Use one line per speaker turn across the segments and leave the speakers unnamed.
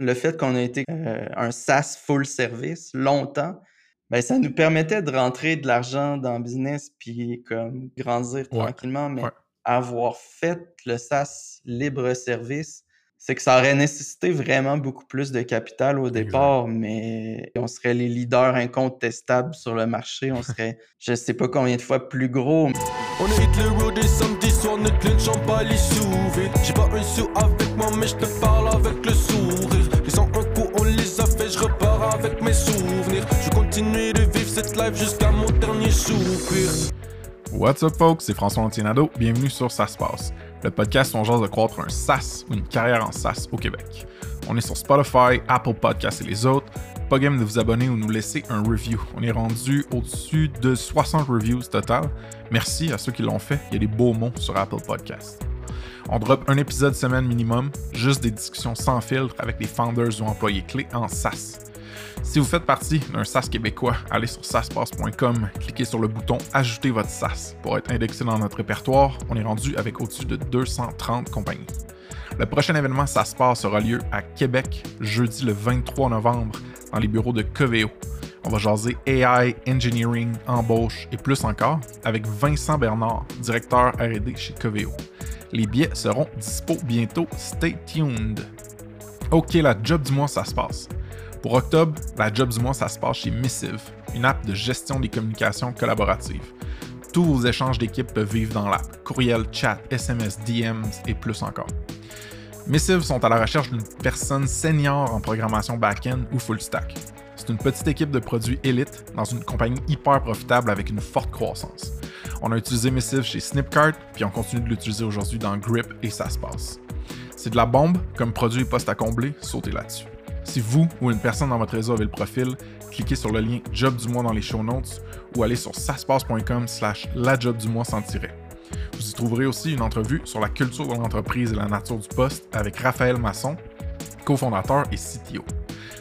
le fait qu'on ait été euh, un SaaS full service longtemps, ben, ça nous permettait de rentrer de l'argent dans le business puis comme grandir tranquillement, mais avoir fait le SaaS libre service, c'est que ça aurait nécessité vraiment beaucoup plus de capital au départ, mais on serait les leaders incontestables sur le marché. On serait, je sais pas combien de fois plus gros. On hit le road et samedi soir, notre lunch en pas les sous J'ai pas un sou avec moi, mais je te parle
What's up, folks? C'est François Antinado. Bienvenue sur Ça le podcast où on jase de croître un SaaS ou une carrière en SaaS au Québec. On est sur Spotify, Apple Podcasts et les autres. Pas game de vous abonner ou nous laisser un review. On est rendu au-dessus de 60 reviews total. Merci à ceux qui l'ont fait. Il y a des beaux mots sur Apple Podcasts. On drop un épisode semaine minimum, juste des discussions sans filtre avec les founders ou employés clés en SaaS. Si vous faites partie d'un SaaS québécois, allez sur saspass.com, cliquez sur le bouton Ajouter votre SaaS pour être indexé dans notre répertoire. On est rendu avec au-dessus de 230 compagnies. Le prochain événement SaaSpass aura lieu à Québec jeudi le 23 novembre dans les bureaux de Coveo. On va jaser AI, engineering, embauche et plus encore avec Vincent Bernard, directeur RD chez Coveo. Les billets seront dispo bientôt. Stay tuned. Ok, la job du mois, ça. Pour octobre, la job du mois, ça se passe chez Missive, une app de gestion des communications collaboratives. Tous vos échanges d'équipe peuvent vivre dans l'app, courriel, chat, SMS, DMs et plus encore. Missive sont à la recherche d'une personne senior en programmation back-end ou full stack. C'est une petite équipe de produits élite dans une compagnie hyper profitable avec une forte croissance. On a utilisé Missive chez Snipcart, puis on continue de l'utiliser aujourd'hui dans Grip et ça se passe. C'est de la bombe, comme produit poste à combler, sautez là-dessus. Si vous ou une personne dans votre réseau avez le profil, cliquez sur le lien Job du mois dans les show notes ou allez sur saspace.com slash la job du mois sans tirer. Vous y trouverez aussi une entrevue sur la culture de l'entreprise et la nature du poste avec Raphaël Masson, cofondateur et CTO.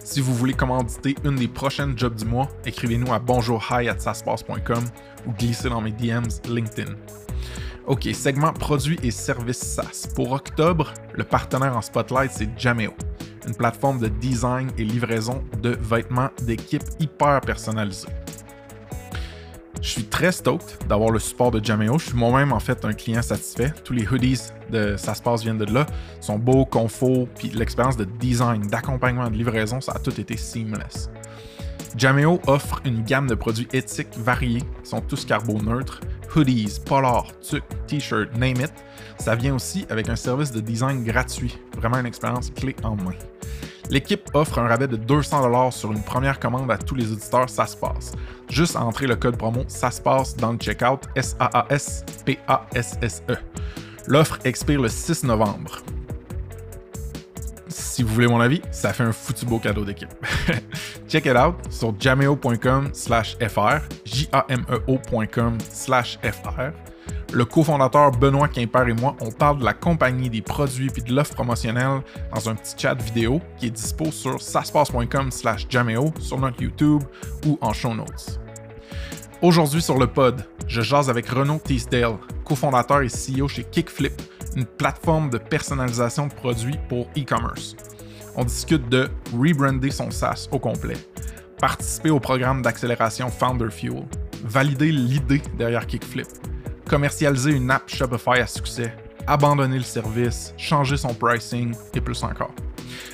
Si vous voulez commanditer une des prochaines jobs du mois, écrivez-nous à bonjourhi@saspace.com ou glissez dans mes DMs LinkedIn. OK, segment produits et services SaaS. Pour octobre, le partenaire en spotlight, c'est Jameo une plateforme de design et livraison de vêtements d'équipe hyper personnalisés. Je suis très stoked d'avoir le support de Jameo. Je suis moi-même en fait un client satisfait. Tous les hoodies de Ça se passe viennent de là. Ils sont beaux, confort, puis l'expérience de design, d'accompagnement, de livraison, ça a tout été seamless. Jameo offre une gamme de produits éthiques variés qui sont tous carboneutres, hoodies, polar, tuc, t-shirt, name it. Ça vient aussi avec un service de design gratuit, vraiment une expérience clé en main. L'équipe offre un rabais de 200$ sur une première commande à tous les auditeurs, ça se passe. Juste à entrer le code promo, ça se passe dans le checkout S-A-A-S-P-A-S-S-E. L'offre expire le 6 novembre. Si vous voulez mon avis, ça fait un foutu beau cadeau d'équipe. Check it out sur jameo.com slash fr, j-a-m-e-o.com slash fr. Le cofondateur Benoît Quimper et moi, on parle de la compagnie, des produits puis de l'offre promotionnelle dans un petit chat vidéo qui est dispo sur saspace.com slash jameo, sur notre YouTube ou en show notes. Aujourd'hui sur le pod, je jase avec Renaud Teasdale, cofondateur et CEO chez Kickflip, une plateforme de personnalisation de produits pour e-commerce. On discute de rebrander son SaaS au complet, participer au programme d'accélération Founder Fuel, valider l'idée derrière Kickflip, commercialiser une app Shopify à succès, abandonner le service, changer son pricing et plus encore.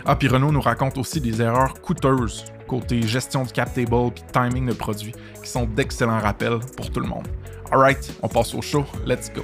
Ah, puis Renault nous raconte aussi des erreurs coûteuses côté gestion du cap table timing de produits qui sont d'excellents rappels pour tout le monde. Alright, on passe au show, let's go.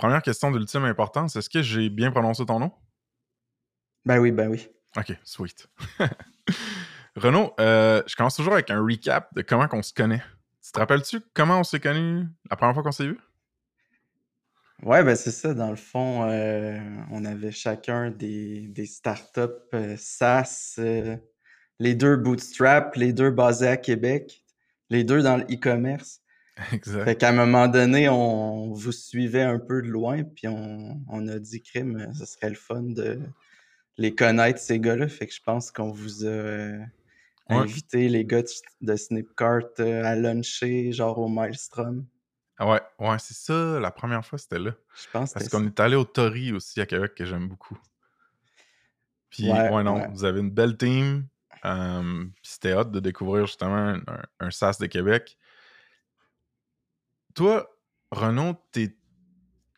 Première question d'ultime importance, est-ce que j'ai bien prononcé ton nom?
Ben oui, ben oui.
Ok, sweet. Renaud, euh, je commence toujours avec un recap de comment on se connaît. Tu te rappelles-tu comment on s'est connus la première fois qu'on s'est vu?
Ouais, ben c'est ça. Dans le fond, euh, on avait chacun des, des startups euh, SaaS, euh, les deux Bootstrap, les deux basés à Québec, les deux dans le e-commerce. Exact. Fait qu'à un moment donné, on vous suivait un peu de loin, puis on, on a dit, crime, ce serait le fun de les connaître, ces gars-là. Fait que je pense qu'on vous a invité, les gars de Snipcart, à luncher, genre au Maelstrom.
Ah ouais, ouais, c'est ça. La première fois, c'était là. Je pense Parce qu'on est allé au Tori aussi à Québec, que j'aime beaucoup. Puis, ouais, non, vous avez une belle team. puis c'était hâte de découvrir justement un, SAS de Québec. Toi, Renaud,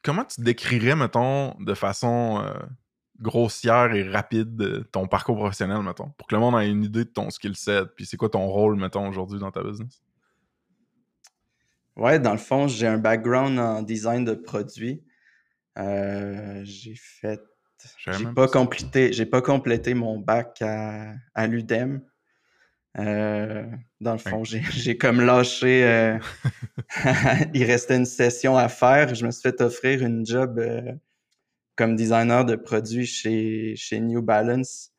comment tu décrirais, mettons, de façon euh, grossière et rapide ton parcours professionnel, mettons, pour que le monde ait une idée de ton skill set, puis c'est quoi ton rôle, mettons, aujourd'hui dans ta business?
Ouais, dans le fond, j'ai un background en design de produits. Euh, j'ai fait. J'ai pas, complété, j'ai pas complété mon bac à, à l'UDEM. Euh, dans le fond, j'ai comme lâché. Euh, il restait une session à faire. Je me suis fait offrir une job comme designer de produits chez, chez New Balance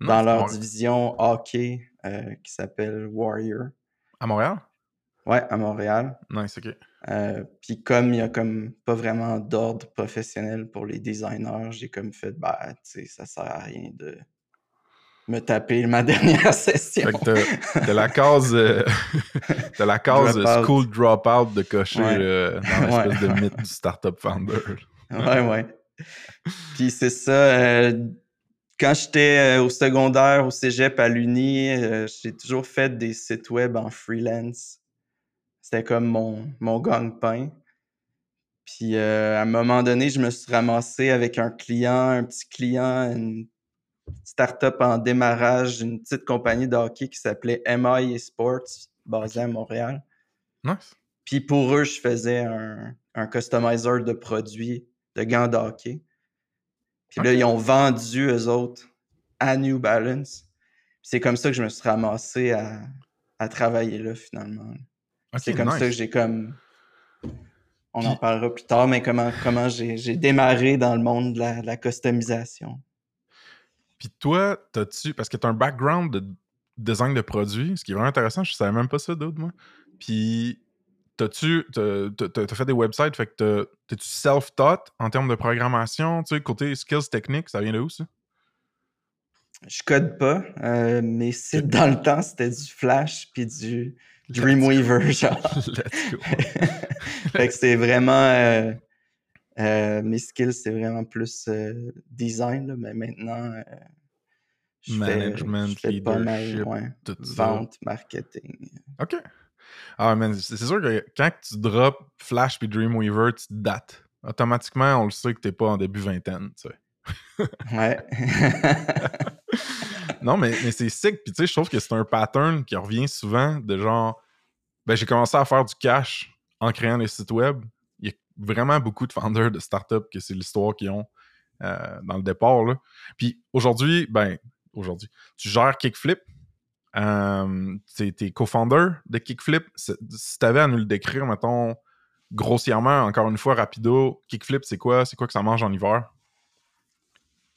dans leur division hockey qui s'appelle Warrior.
À Montréal?
Ouais, à Montréal.
Nice, ok.
Euh, puis comme il n'y a comme pas vraiment d'ordre professionnel pour les designers, j'ai comme fait, bah, tu sais, ça sert à rien de me taper ma dernière session.
Fait que t'as la case, euh, la case drop school dropout de cocher euh, dans l'espèce de mythe du startup founder.
ouais, ouais. Puis c'est ça, quand j'étais au secondaire, au cégep, à l'Uni, j'ai toujours fait des sites web en freelance. C'était comme mon, mon gang-pain. Puis euh, à un moment donné, je me suis ramassé avec un client, un petit client, une start-up en démarrage, une petite compagnie de hockey qui s'appelait MI Sports, basée à Montréal.
Nice.
Puis pour eux, je faisais un, un customizer de produits de gants de hockey. Puis là, ils ont vendu eux autres à New Balance. C'est comme ça que je me suis ramassé à, à travailler là finalement c'est comme ça que j'ai comme. On en parlera plus tard, mais comment, comment j'ai démarré dans le monde de la, customisation.
Puis toi, t'as-tu. Parce que tu as un background de design de produits, ce qui est vraiment intéressant, je savais même pas ça d'autre, moi. Puis, t'as-tu. T'as fait des websites, fait que t'es-tu self-taught en termes de programmation, tu sais, côté skills techniques, ça vient de où ça?
Je code pas. Euh, mes sites dans le temps, c'était du Flash puis du Dreamweaver, genre. Let's go. fait que c'est vraiment. Euh, euh, mes skills, c'est vraiment plus euh, design, là, mais maintenant. je Management, fais, je fais pas mal, ouais, vente, marketing.
OK. Ah, mais c'est sûr que quand tu drops Flash puis Dreamweaver, tu dates. Automatiquement, on le sait que t'es pas en début vingtaine, tu sais.
ouais.
non, mais, mais c'est sick. Puis tu sais, je trouve que c'est un pattern qui revient souvent de genre. Ben, j'ai commencé à faire du cash en créant des sites web. Vraiment beaucoup de founders de startups que c'est l'histoire qu'ils ont euh, dans le départ. Là. Puis aujourd'hui, ben, aujourd'hui, tu gères Kickflip. Euh, t'es co-founder de Kickflip. Si tu avais à nous le décrire, mettons, grossièrement, encore une fois, rapido, Kickflip, c'est quoi? C'est quoi que ça mange en hiver?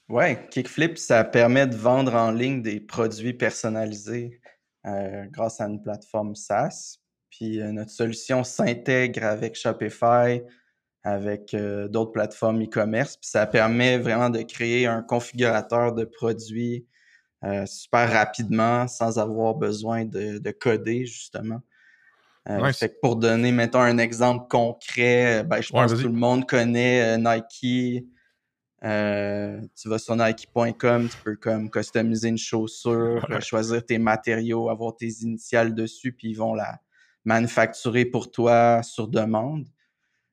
Ouais, Kickflip, ça permet de vendre en ligne des produits personnalisés euh, grâce à une plateforme SaaS. Puis euh, notre solution s'intègre avec Shopify, avec euh, d'autres plateformes e-commerce. Puis ça permet vraiment de créer un configurateur de produits super rapidement sans avoir besoin de, coder, justement. Fait pour donner, mettons, un exemple concret, ben, je pense que tout le monde connaît Nike, euh, tu vas sur Nike.com, tu peux comme customiser une chaussure, choisir tes matériaux, avoir tes initiales dessus, puis ils vont la manufacturer pour toi sur demande.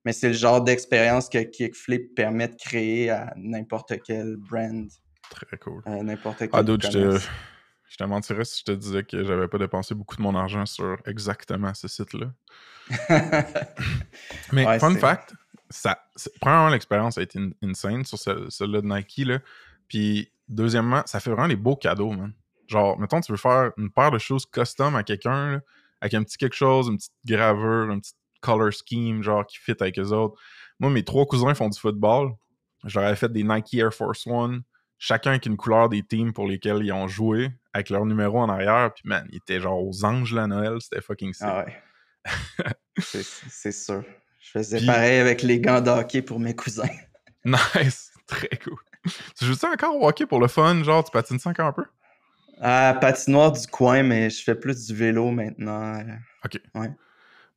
Mais c'est le genre d'expérience que Kickflip permet de créer à n'importe quel brand.
Très cool.
Euh, n'importe quel
ah, je te, je te mentirais si je te disais que j'avais pas dépensé beaucoup de mon argent sur exactement ce site-là. Mais fun fact, ça, premièrement, l'expérience a été insane sur celle-là de Nike. Là. Puis, deuxièmement, ça fait vraiment des beaux cadeaux, man. Genre, mettons, tu veux faire une paire de choses custom à quelqu'un, avec un petit quelque chose, une petite gravure, un petit color scheme, genre, qui fit avec les autres. Moi, mes trois cousins font du football. Avais fait des Nike Air Force One, chacun avec une couleur des teams pour lesquels ils ont joué, avec leur numéro en arrière. Puis, man, ils étaient genre aux anges la Noël. C'était fucking sick.
Ah ouais. c'est sûr. Je faisais pareil avec les gants de hockey pour mes cousins.
Nice. Très cool. Tu joues ça encore au hockey pour le fun? Genre, tu patines ça encore un peu?
Ah, patinoire du coin, mais je fais plus du vélo maintenant.
OK.
Ouais.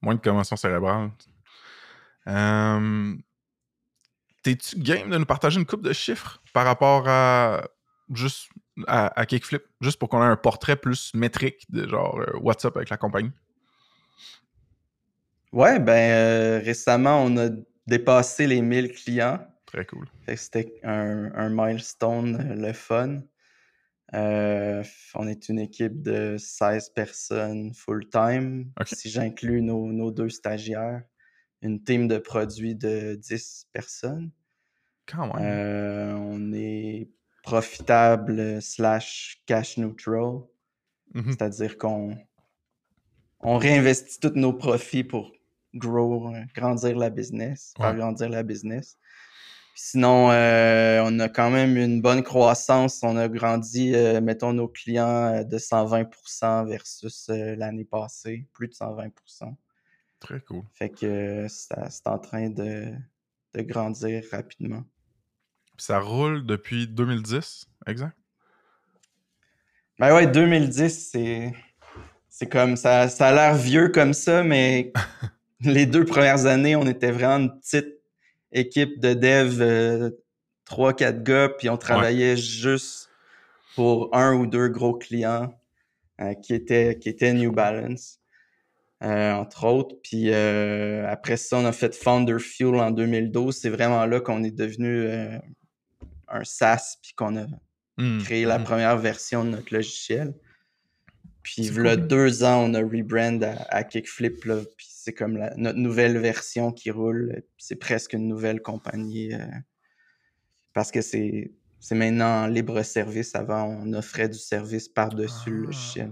Moins de commotion cérébrale. Euh, T'es-tu game de nous partager une coupe de chiffres par rapport à juste à, Kickflip, juste pour qu'on ait un portrait plus métrique de genre euh, WhatsApp avec la compagnie?
Ouais, ben euh, récemment, on a dépassé les 1000 clients.
Très cool.
C'était un, milestone, euh, le fun. On est une équipe de 16 personnes full-time. Si j'inclus nos, nos, deux stagiaires une team de produits de 10 personnes.
Quand même.
Euh, on est profitable slash cash neutral. Mm-hmm. C'est-à-dire qu'on on réinvestit tous nos profits pour grow, grandir la business, faire grandir la business. Sinon, euh, on a quand même une bonne croissance. On a grandi, euh, mettons, nos clients de 120% versus l'année passée, plus de 120%.
Très cool.
Fait que c'est en train de, grandir rapidement.
ça roule depuis 2010, exact?
Ben ouais, 2010, c'est. C'est comme ça. Ça a l'air vieux comme ça, mais les deux premières années, on était vraiment une petite équipe de dev, euh, trois, quatre gars, puis on travaillait juste pour un ou deux gros clients euh, qui, étaient, qui étaient New Balance. Euh, entre autres. Puis euh, après ça, on a fait Founder Fuel en 2012. C'est vraiment là qu'on est devenu euh, un SaaS, puis qu'on a mmh, créé la mmh. première version de notre logiciel. Puis il y a deux ans, on a rebrand à, Kickflip, puis c'est comme notre nouvelle version qui roule. C'est presque une nouvelle compagnie parce que c'est maintenant en libre service. Avant, on offrait du service par-dessus le ah. logiciel.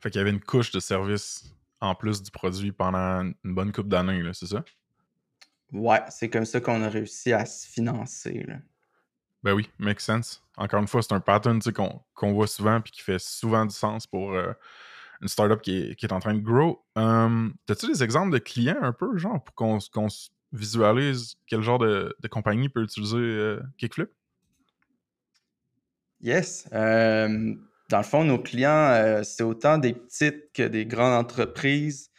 Fait qu'il y avait une couche de service en plus du produit pendant une bonne coupe d'années, c'est ça?
Ouais, c'est comme ça qu'on a réussi à se financer. Là.
Ben oui, make sense. Encore une fois, c'est un pattern qu'on voit souvent et qui fait souvent du sens pour euh, une startup qui est, en train de grow. Um, As-tu des exemples de clients un peu, genre, pour qu'on visualise quel genre de, compagnie peut utiliser euh, Kickflip?
Yes. Euh, dans le fond, nos clients, euh, c'est autant des petites que des grandes entreprises.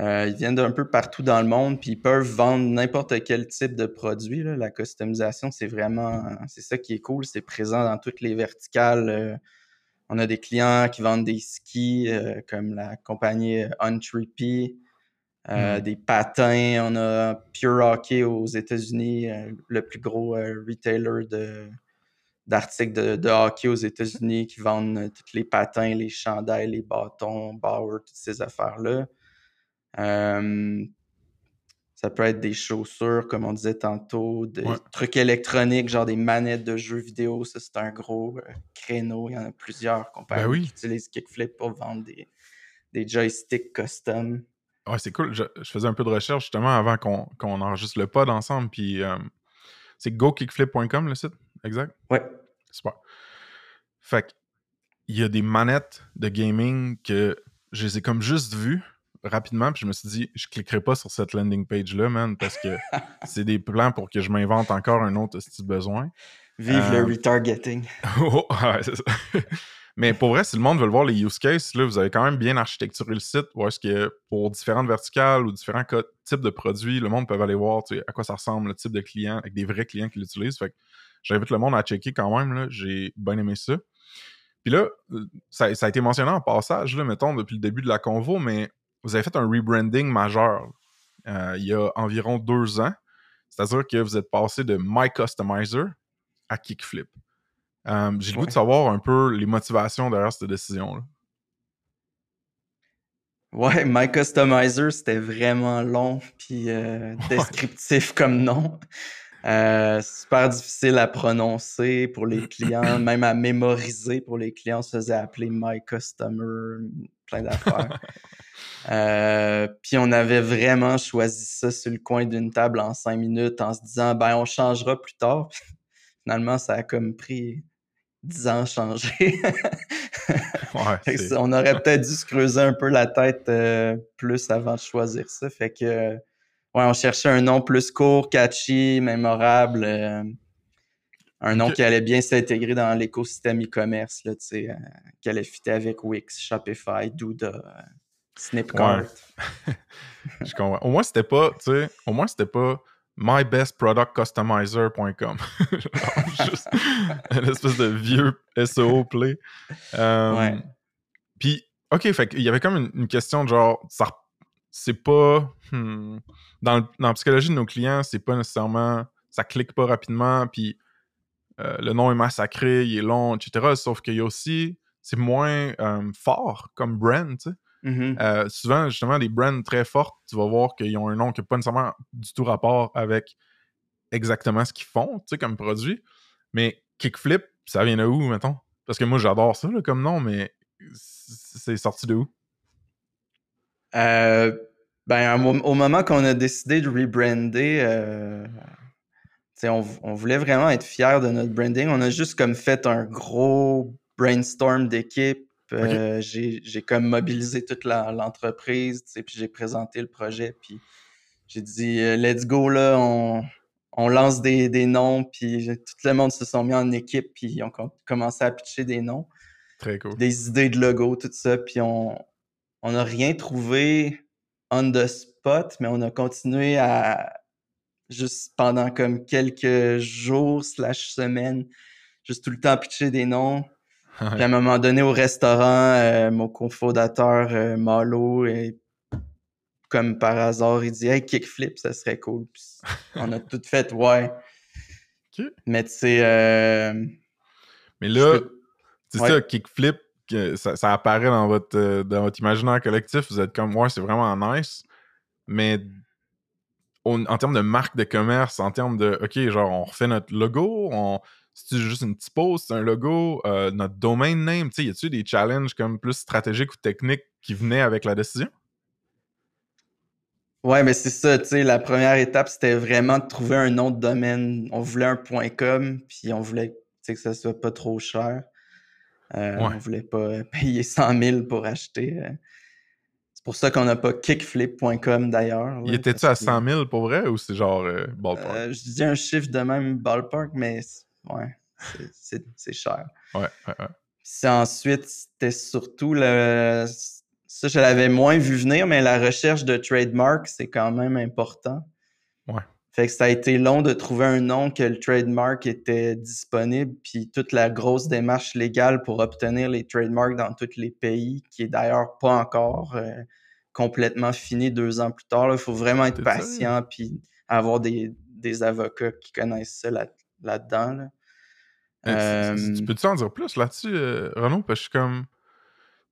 Euh, ils viennent d'un peu partout dans le monde, puis ils peuvent vendre n'importe quel type de produit. La customisation, c'est vraiment, c'est ça qui est cool. C'est présent dans toutes les verticales. Euh, on a des clients qui vendent des skis, comme la compagnie Untrippy, mmh. des patins. On a Pure Hockey aux États-Unis, le plus gros retailer de, d'articles de, hockey aux États-Unis qui vendent euh, tous les patins, les chandails, les bâtons, Bauer, toutes ces affaires-là. Ça peut être des chaussures, comme on disait tantôt, des trucs électroniques, genre des manettes de jeux vidéo. Ça, c'est un gros euh, créneau. Il y en a plusieurs compagnies ben qui utilisent Kickflip pour vendre des, des joysticks custom.
Ouais, c'est cool. Je, faisais un peu de recherche justement avant qu'on enregistre le pod ensemble. Puis c'est gokickflip.com le site? exact?
Ouais.
Super. Fait il y a des manettes de gaming que je les ai comme juste vues rapidement, puis je me suis dit, je cliquerai pas sur cette landing page-là, man, parce que c'est des plans pour que je m'invente encore un autre si besoin.
Vive le euh, retargeting.
oh, ouais, c'est ça. Mais pour vrai, si le monde veut voir les use cases, là, vous avez quand même bien architecturé le site. Où est-ce que pour différentes verticales ou différents types de produits, le monde peut aller voir à quoi ça ressemble, le type de client, avec des vrais clients qui l'utilisent. Fait que J'invite le monde à checker quand même. J'ai bien aimé ça. Puis là, euh, ça, a été mentionné en passage, là, mettons, depuis le début de la convo, mais vous avez fait un rebranding majeur euh, il y a environ deux ans. C'est-à-dire que vous êtes passé de My Customizer à Kickflip. Euh, j'ai le goût de savoir un peu les motivations derrière cette décision-là.
Ouais, My Customizer, c'était vraiment long puis descriptif comme nom. Euh, super difficile à prononcer pour les clients, même à mémoriser pour les clients. On se faisait appeler My Customer, plein d'affaires. Euh, puis on avait vraiment choisi ça sur le coin d'une table en cinq minutes en se disant ben on changera plus tard. Finalement, ça a comme pris dix ans à changer. on aurait peut-être dû se creuser un peu la tête euh, plus avant de choisir ça. Fait que Ouais, on cherchait un nom plus court, catchy, mémorable. Euh, un nom qui allait bien s'intégrer dans l'écosystème e-commerce, là, tu sais, euh, qui allait fitter avec Wix, Shopify, Douda, euh, Snipcart.
Je comprends. Au moins, c'était pas, tu sais, au moins, c'était pas mybestproductcustomizer.com. juste une espèce de vieux SEO play. ouais. Puis, OK, fait qu'il y avait comme une, question de genre, ça c'est pas. Hmm, dans, la psychologie de nos clients, c'est pas nécessairement. Ça clique pas rapidement, puis euh, le nom est massacré, il est long, etc. Sauf qu'il y a aussi. C'est moins euh, fort comme brand, tu sais. Mm-hmm. Euh, souvent, justement, des brands très fortes, tu vas voir qu'ils ont un nom qui n'a pas nécessairement du tout rapport avec exactement ce qu'ils font, tu sais, comme produit. Mais Kickflip, ça vient de où, mettons? Parce que moi, j'adore ça comme nom, mais c'est sorti de où?
Euh, ben, au, moment qu'on a décidé de rebrander, euh, on, on, voulait vraiment être fiers de notre branding. On a juste comme fait un gros brainstorm d'équipe. Euh, j'ai comme mobilisé toute l'entreprise, puis j'ai présenté le projet, puis j'ai dit let's go là, on, on lance des, des, noms, puis tout le monde se sont mis en équipe, puis ils ont commencé à pitcher des noms.
Très cool.
Des idées de logo, tout ça, puis on, on n'a rien trouvé on the spot, mais on a continué à juste pendant comme quelques jours slash semaines, juste tout le temps pitcher des noms. Puis à un moment donné au restaurant, euh, mon cofondateur euh, Malo, et, comme par hasard, il dit Hey, kickflip, ça serait cool. on a tout fait, ouais. Mais tu sais. Euh,
mais là, c'est ça, kickflip, ça, apparaît dans votre, euh, dans votre imaginaire collectif, vous êtes comme, moi c'est vraiment nice. Mais en termes de marque de commerce, en termes de, OK, genre, on refait notre logo, on, c'est juste une petite pause, c'est un logo, euh, notre domain name, tu sais, y a-tu des challenges comme plus stratégiques ou techniques qui venaient avec la décision?
Ouais, mais c'est ça, tu sais, la première étape, c'était vraiment de trouver un nom de domaine. On voulait un .com, puis on voulait que ça soit pas trop cher. Euh, on voulait pas payer 100 000 pour acheter. Euh. C'est pour ça qu'on n'a pas kickflip.com d'ailleurs.
Il était-tu à 100 000 pour vrai ou c'est genre euh, ballpark?
je dis un chiffre de même ballpark, mais ouais, c'est cher.
Ouais, ouais, ouais.
Puis ensuite, c'était surtout le. Ça, je l'avais moins vu venir, mais la recherche de trademark, c'est quand même important.
Ouais.
Fait que ça a été long de trouver un nom que le trademark était disponible, puis toute la grosse démarche légale pour obtenir les trademarks dans tous les pays, qui est d'ailleurs pas encore euh, complètement fini deux ans plus tard. Il faut vraiment être patient, puis avoir des, avocats qui connaissent ça là-dedans.
Euh, tu peux-tu en dire plus là-dessus, euh, Renaud? Parce que je suis comme.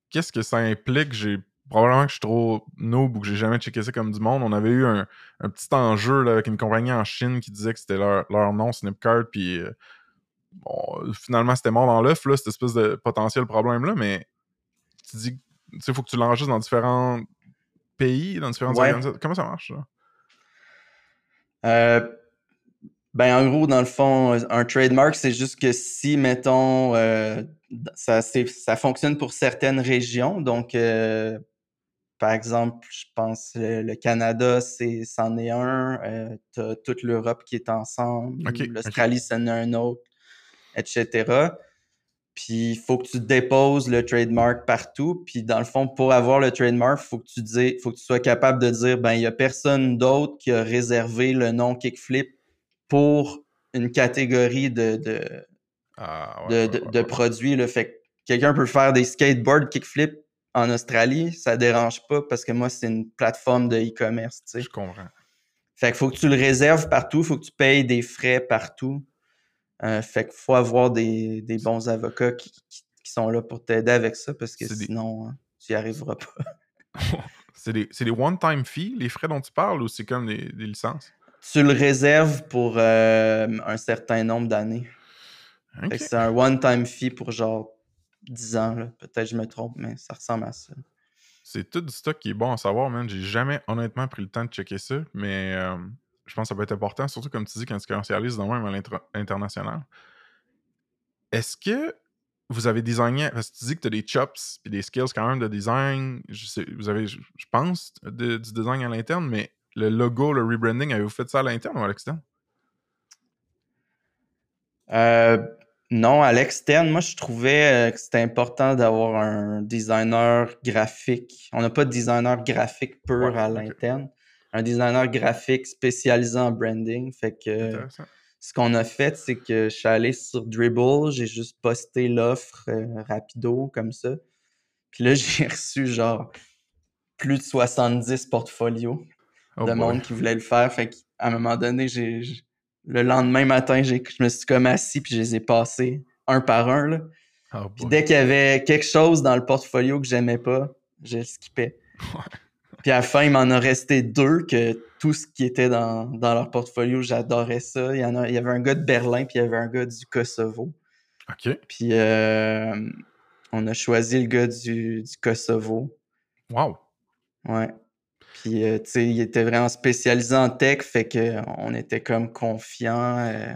Qu'est-ce que ça implique? J'ai probablement que je suis trop noob ou que j'ai jamais checké ça comme du monde. On avait eu un, petit enjeu avec une compagnie en Chine qui disait que c'était leur, nom, Snipcart, puis euh, finalement c'était mort dans l'œuf, cette espèce de potentiel problème-là, mais tu dis, tu sais, il faut que tu l'enregistres dans différents pays, dans différentes organisations. Comment ça marche, ça?
Euh, ben, en gros, dans le fond, un trademark, c'est juste que si, mettons, euh, ça, ça fonctionne pour certaines régions, donc par exemple, je pense le Canada, c'est c'en est un. Euh, tu as toute l'Europe qui est ensemble. L'Australie, c'en est un autre, etc. Puis il faut que tu déposes le trademark partout. Puis dans le fond, pour avoir le trademark, il faut que tu dis, faut que tu sois capable de dire ben il n'y a personne d'autre qui a réservé le nom Kickflip pour une catégorie de, de,
ah,
de, produits. Là. Fait quelqu'un peut faire des skateboards Kickflip en Australie, ça dérange pas parce que moi, c'est une plateforme de e-commerce. Tu sais.
Je comprends.
Fait qu'il faut que tu le réserves partout, il faut que tu payes des frais partout. Euh, fait qu'il faut avoir des, bons avocats qui, sont là pour t'aider avec ça parce que sinon, hein, tu n'y arriveras pas.
c'est des, one-time fees, les frais dont tu parles, ou c'est comme des, licences?
Tu le réserves pour euh, un certain nombre d'années. C'est un one-time fee pour genre 10 ans. Peut-être je me trompe, mais ça ressemble à ça.
C'est tout du stock qui est bon à savoir, man. J'ai jamais honnêtement pris le temps de checker ça, mais euh, je pense que ça peut être important, surtout comme tu dis, quand tu commercialises dans même à l'international. Est-ce que vous avez designé, parce que tu dis que tu as des chops et des skills quand même de design, je sais, vous avez, je, pense, du design à l'interne, mais le logo, le rebranding, avez-vous fait ça à l'interne ou à l'externe?
Euh, non, à l'externe, moi, je trouvais euh, que c'était important d'avoir un designer graphique. On n'a pas de designer graphique pur à l'interne. Un designer graphique spécialisé en branding. Fait que ce qu'on a fait, c'est que je suis allé sur Dribble, j'ai juste posté l'offre euh, rapido comme ça. Puis là, j'ai reçu genre plus de 70 portfolios oh de monde qui voulait le faire. Fait qu'à un moment donné, j'ai le lendemain matin, je me suis comme assis puis je les ai passés un par un. Là. Oh puis dès qu'il y avait quelque chose dans le portfolio que j'aimais pas, je le skippais. Puis à la fin, il m'en a resté deux que tout ce qui était dans, leur portfolio, j'adorais ça. Il y, en a, il y avait un gars de Berlin, puis il y avait un gars du Kosovo.
OK.
Puis euh, on a choisi le gars du, du Kosovo.
Wow.
Ouais. Puis, euh, tu sais, il était vraiment spécialisé en tech, fait qu'on était comme confiants. Euh,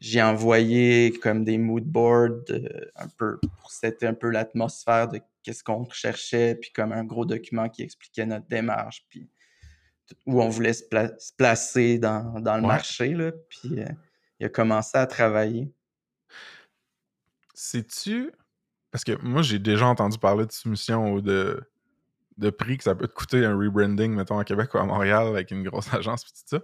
j'ai envoyé comme des mood boards euh, un peu pour setter un peu l'atmosphère de qu'est-ce qu'on recherchait, puis comme un gros document qui expliquait notre démarche, puis où on voulait se, placer dans, le marché, là, puis il a commencé à travailler.
Sais-tu... Parce que moi, j'ai déjà entendu parler de soumission ou de de prix que ça peut te coûter un rebranding, mettons, à Québec ou à Montréal avec une grosse agence, tout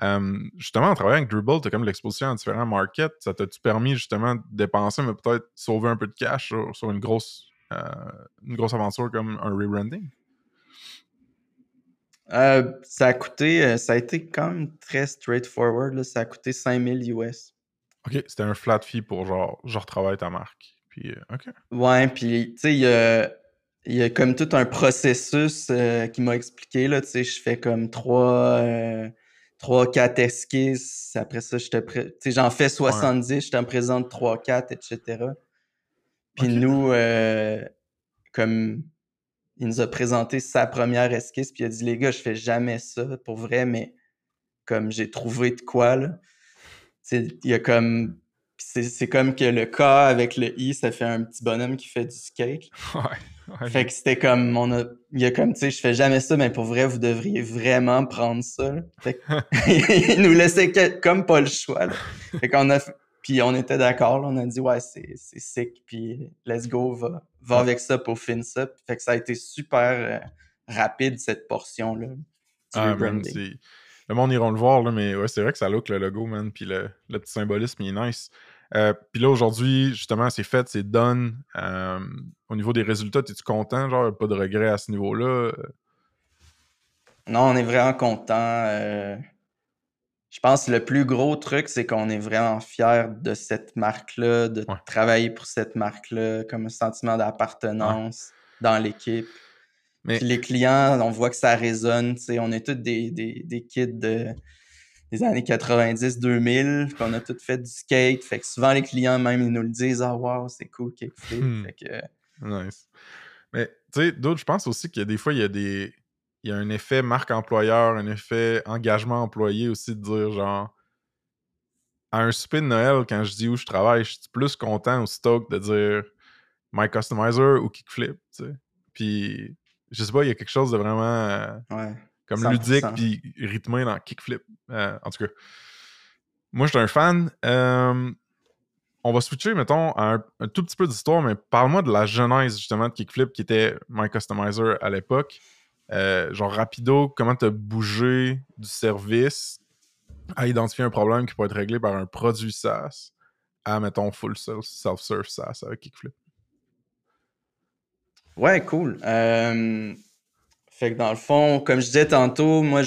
ça. justement, en travaillant avec Dribble, tu as comme l'exposition à différents markets. Ça t'a-tu permis justement de dépenser, mais peut-être sauver un peu de cash sur, une, grosse, euh, une grosse aventure comme un rebranding?
Euh, ça a coûté, euh, ça a été quand même très straightforward. Ça a coûté 5000 US.
OK, c'était un flat fee pour genre, je retravaille ta marque. Puis, OK.
Ouais, puis, tu sais, il y a comme tout un processus euh, qui m'a expliqué. Là, je fais comme trois, euh, trois, quatre esquisses. Après ça, je te j'en fais 70, je t'en présente trois, quatre, etc. Puis nous, euh, comme il nous a présenté sa première esquisse, puis il a dit Les gars, je fais jamais ça pour vrai, mais comme j'ai trouvé de quoi, là. Il y a comme c'est comme que le K avec le I, ça fait un petit bonhomme qui fait du skate. Ouais. fait que c'était comme, on a, il y a comme, tu sais, je fais jamais ça, mais pour vrai, vous devriez vraiment prendre ça. Fait il nous laissait comme pas le choix. Fait qu'on a, puis on était d'accord, on a dit, ouais, c'est sick, puis let's go, va, va avec ça pour finir ça. Fait que ça a été super euh, rapide, cette portion-là.
Ah, le monde ira le voir, là, mais ouais, c'est vrai que ça look le logo, man, puis le, le petit symbolisme, il est nice. Euh, puis là, aujourd'hui, justement, c'est fait, c'est done. Euh, au niveau des résultats, es-tu content? Genre, pas de regret à ce niveau-là?
Non, on est vraiment content. Euh, je pense que le plus gros truc, c'est qu'on est vraiment fiers de cette marque-là, de travailler pour cette marque-là, comme un sentiment d'appartenance dans l'équipe. Mais... Puis les clients, on voit que ça résonne. On est tous des, des, des kids de des années 90-2000, qu'on a tout fait du skate. Fait que souvent, les clients, même, ils nous le disent Ah, wow, c'est cool, kickflip. Hmm. Fait que.
Nice. Mais, tu sais, d'autres, je pense aussi qu'il y a des fois, il y a des. Il y a un effet marque employeur, un effet engagement employé aussi de dire genre. À un souper de Noël, quand je dis où je travaille, je suis plus content au stock de dire My Customizer ou Kickflip, tu sais. Puis, je sais pas, il y a quelque chose de vraiment. Euh,
ouais
comme ludique puis rythmé dans Kickflip. Euh, en tout cas, moi, je suis un fan. Euh, on va switcher, mettons, un, tout petit peu d'histoire, mais parle-moi de la genèse, justement, de Kickflip, qui était My Customizer à l'époque. Euh, genre, rapido, comment tu as bougé du service à identifier un problème qui peut être réglé par un produit SaaS à, mettons, full self-serve SaaS avec Kickflip?
Ouais, cool. Fait que dans le fond, comme je disais tantôt, moi,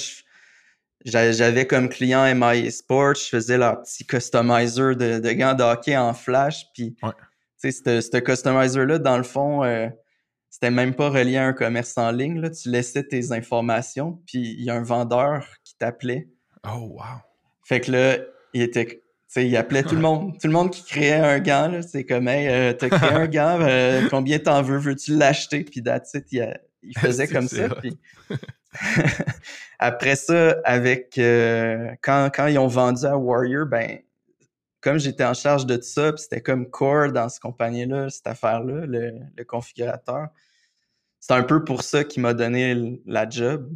j'avais comme client MI Sports, je faisais leur petit customizer de, de gants de hockey en flash. Puis, tu sais, ce customizer-là, dans le fond, euh, c'était même pas relié à un commerce en ligne. Là. Tu laissais tes informations, puis il y a un vendeur qui t'appelait.
Oh, wow.
Fait que là, il était. il appelait tout le monde. Tout le monde qui créait un gant, c'est comme Hey, euh, t'as créé un gant, euh, combien t'en veux? Veux-tu l'acheter? Puis that's il, il faisait comme ça. Puis... Après ça, avec euh, quand, quand, ils ont vendu à Warrior, ben comme j'étais en charge de tout ça, puis c'était comme core dans cette compagnie-là, cette affaire-là, le, configurateur. C'est un peu pour ça qu'il m'a donné la job,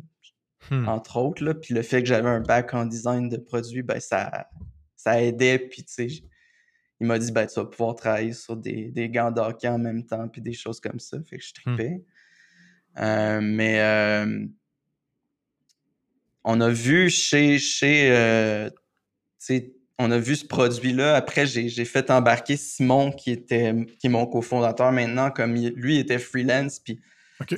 hmm. entre autres. Là. Puis le fait que j'avais un back en design de produits, ben ça, ça aidait. Puis tu sais, il m'a dit, ben tu vas pouvoir travailler sur des, des gants d'hockey en même temps, puis des choses comme ça. Fait que je hmm. tripais. Mais euh, on a vu chez, chez euh, on a vu ce produit-là. Après, j'ai fait embarquer Simon, qui était qui est mon cofondateur maintenant, comme lui était freelance, puis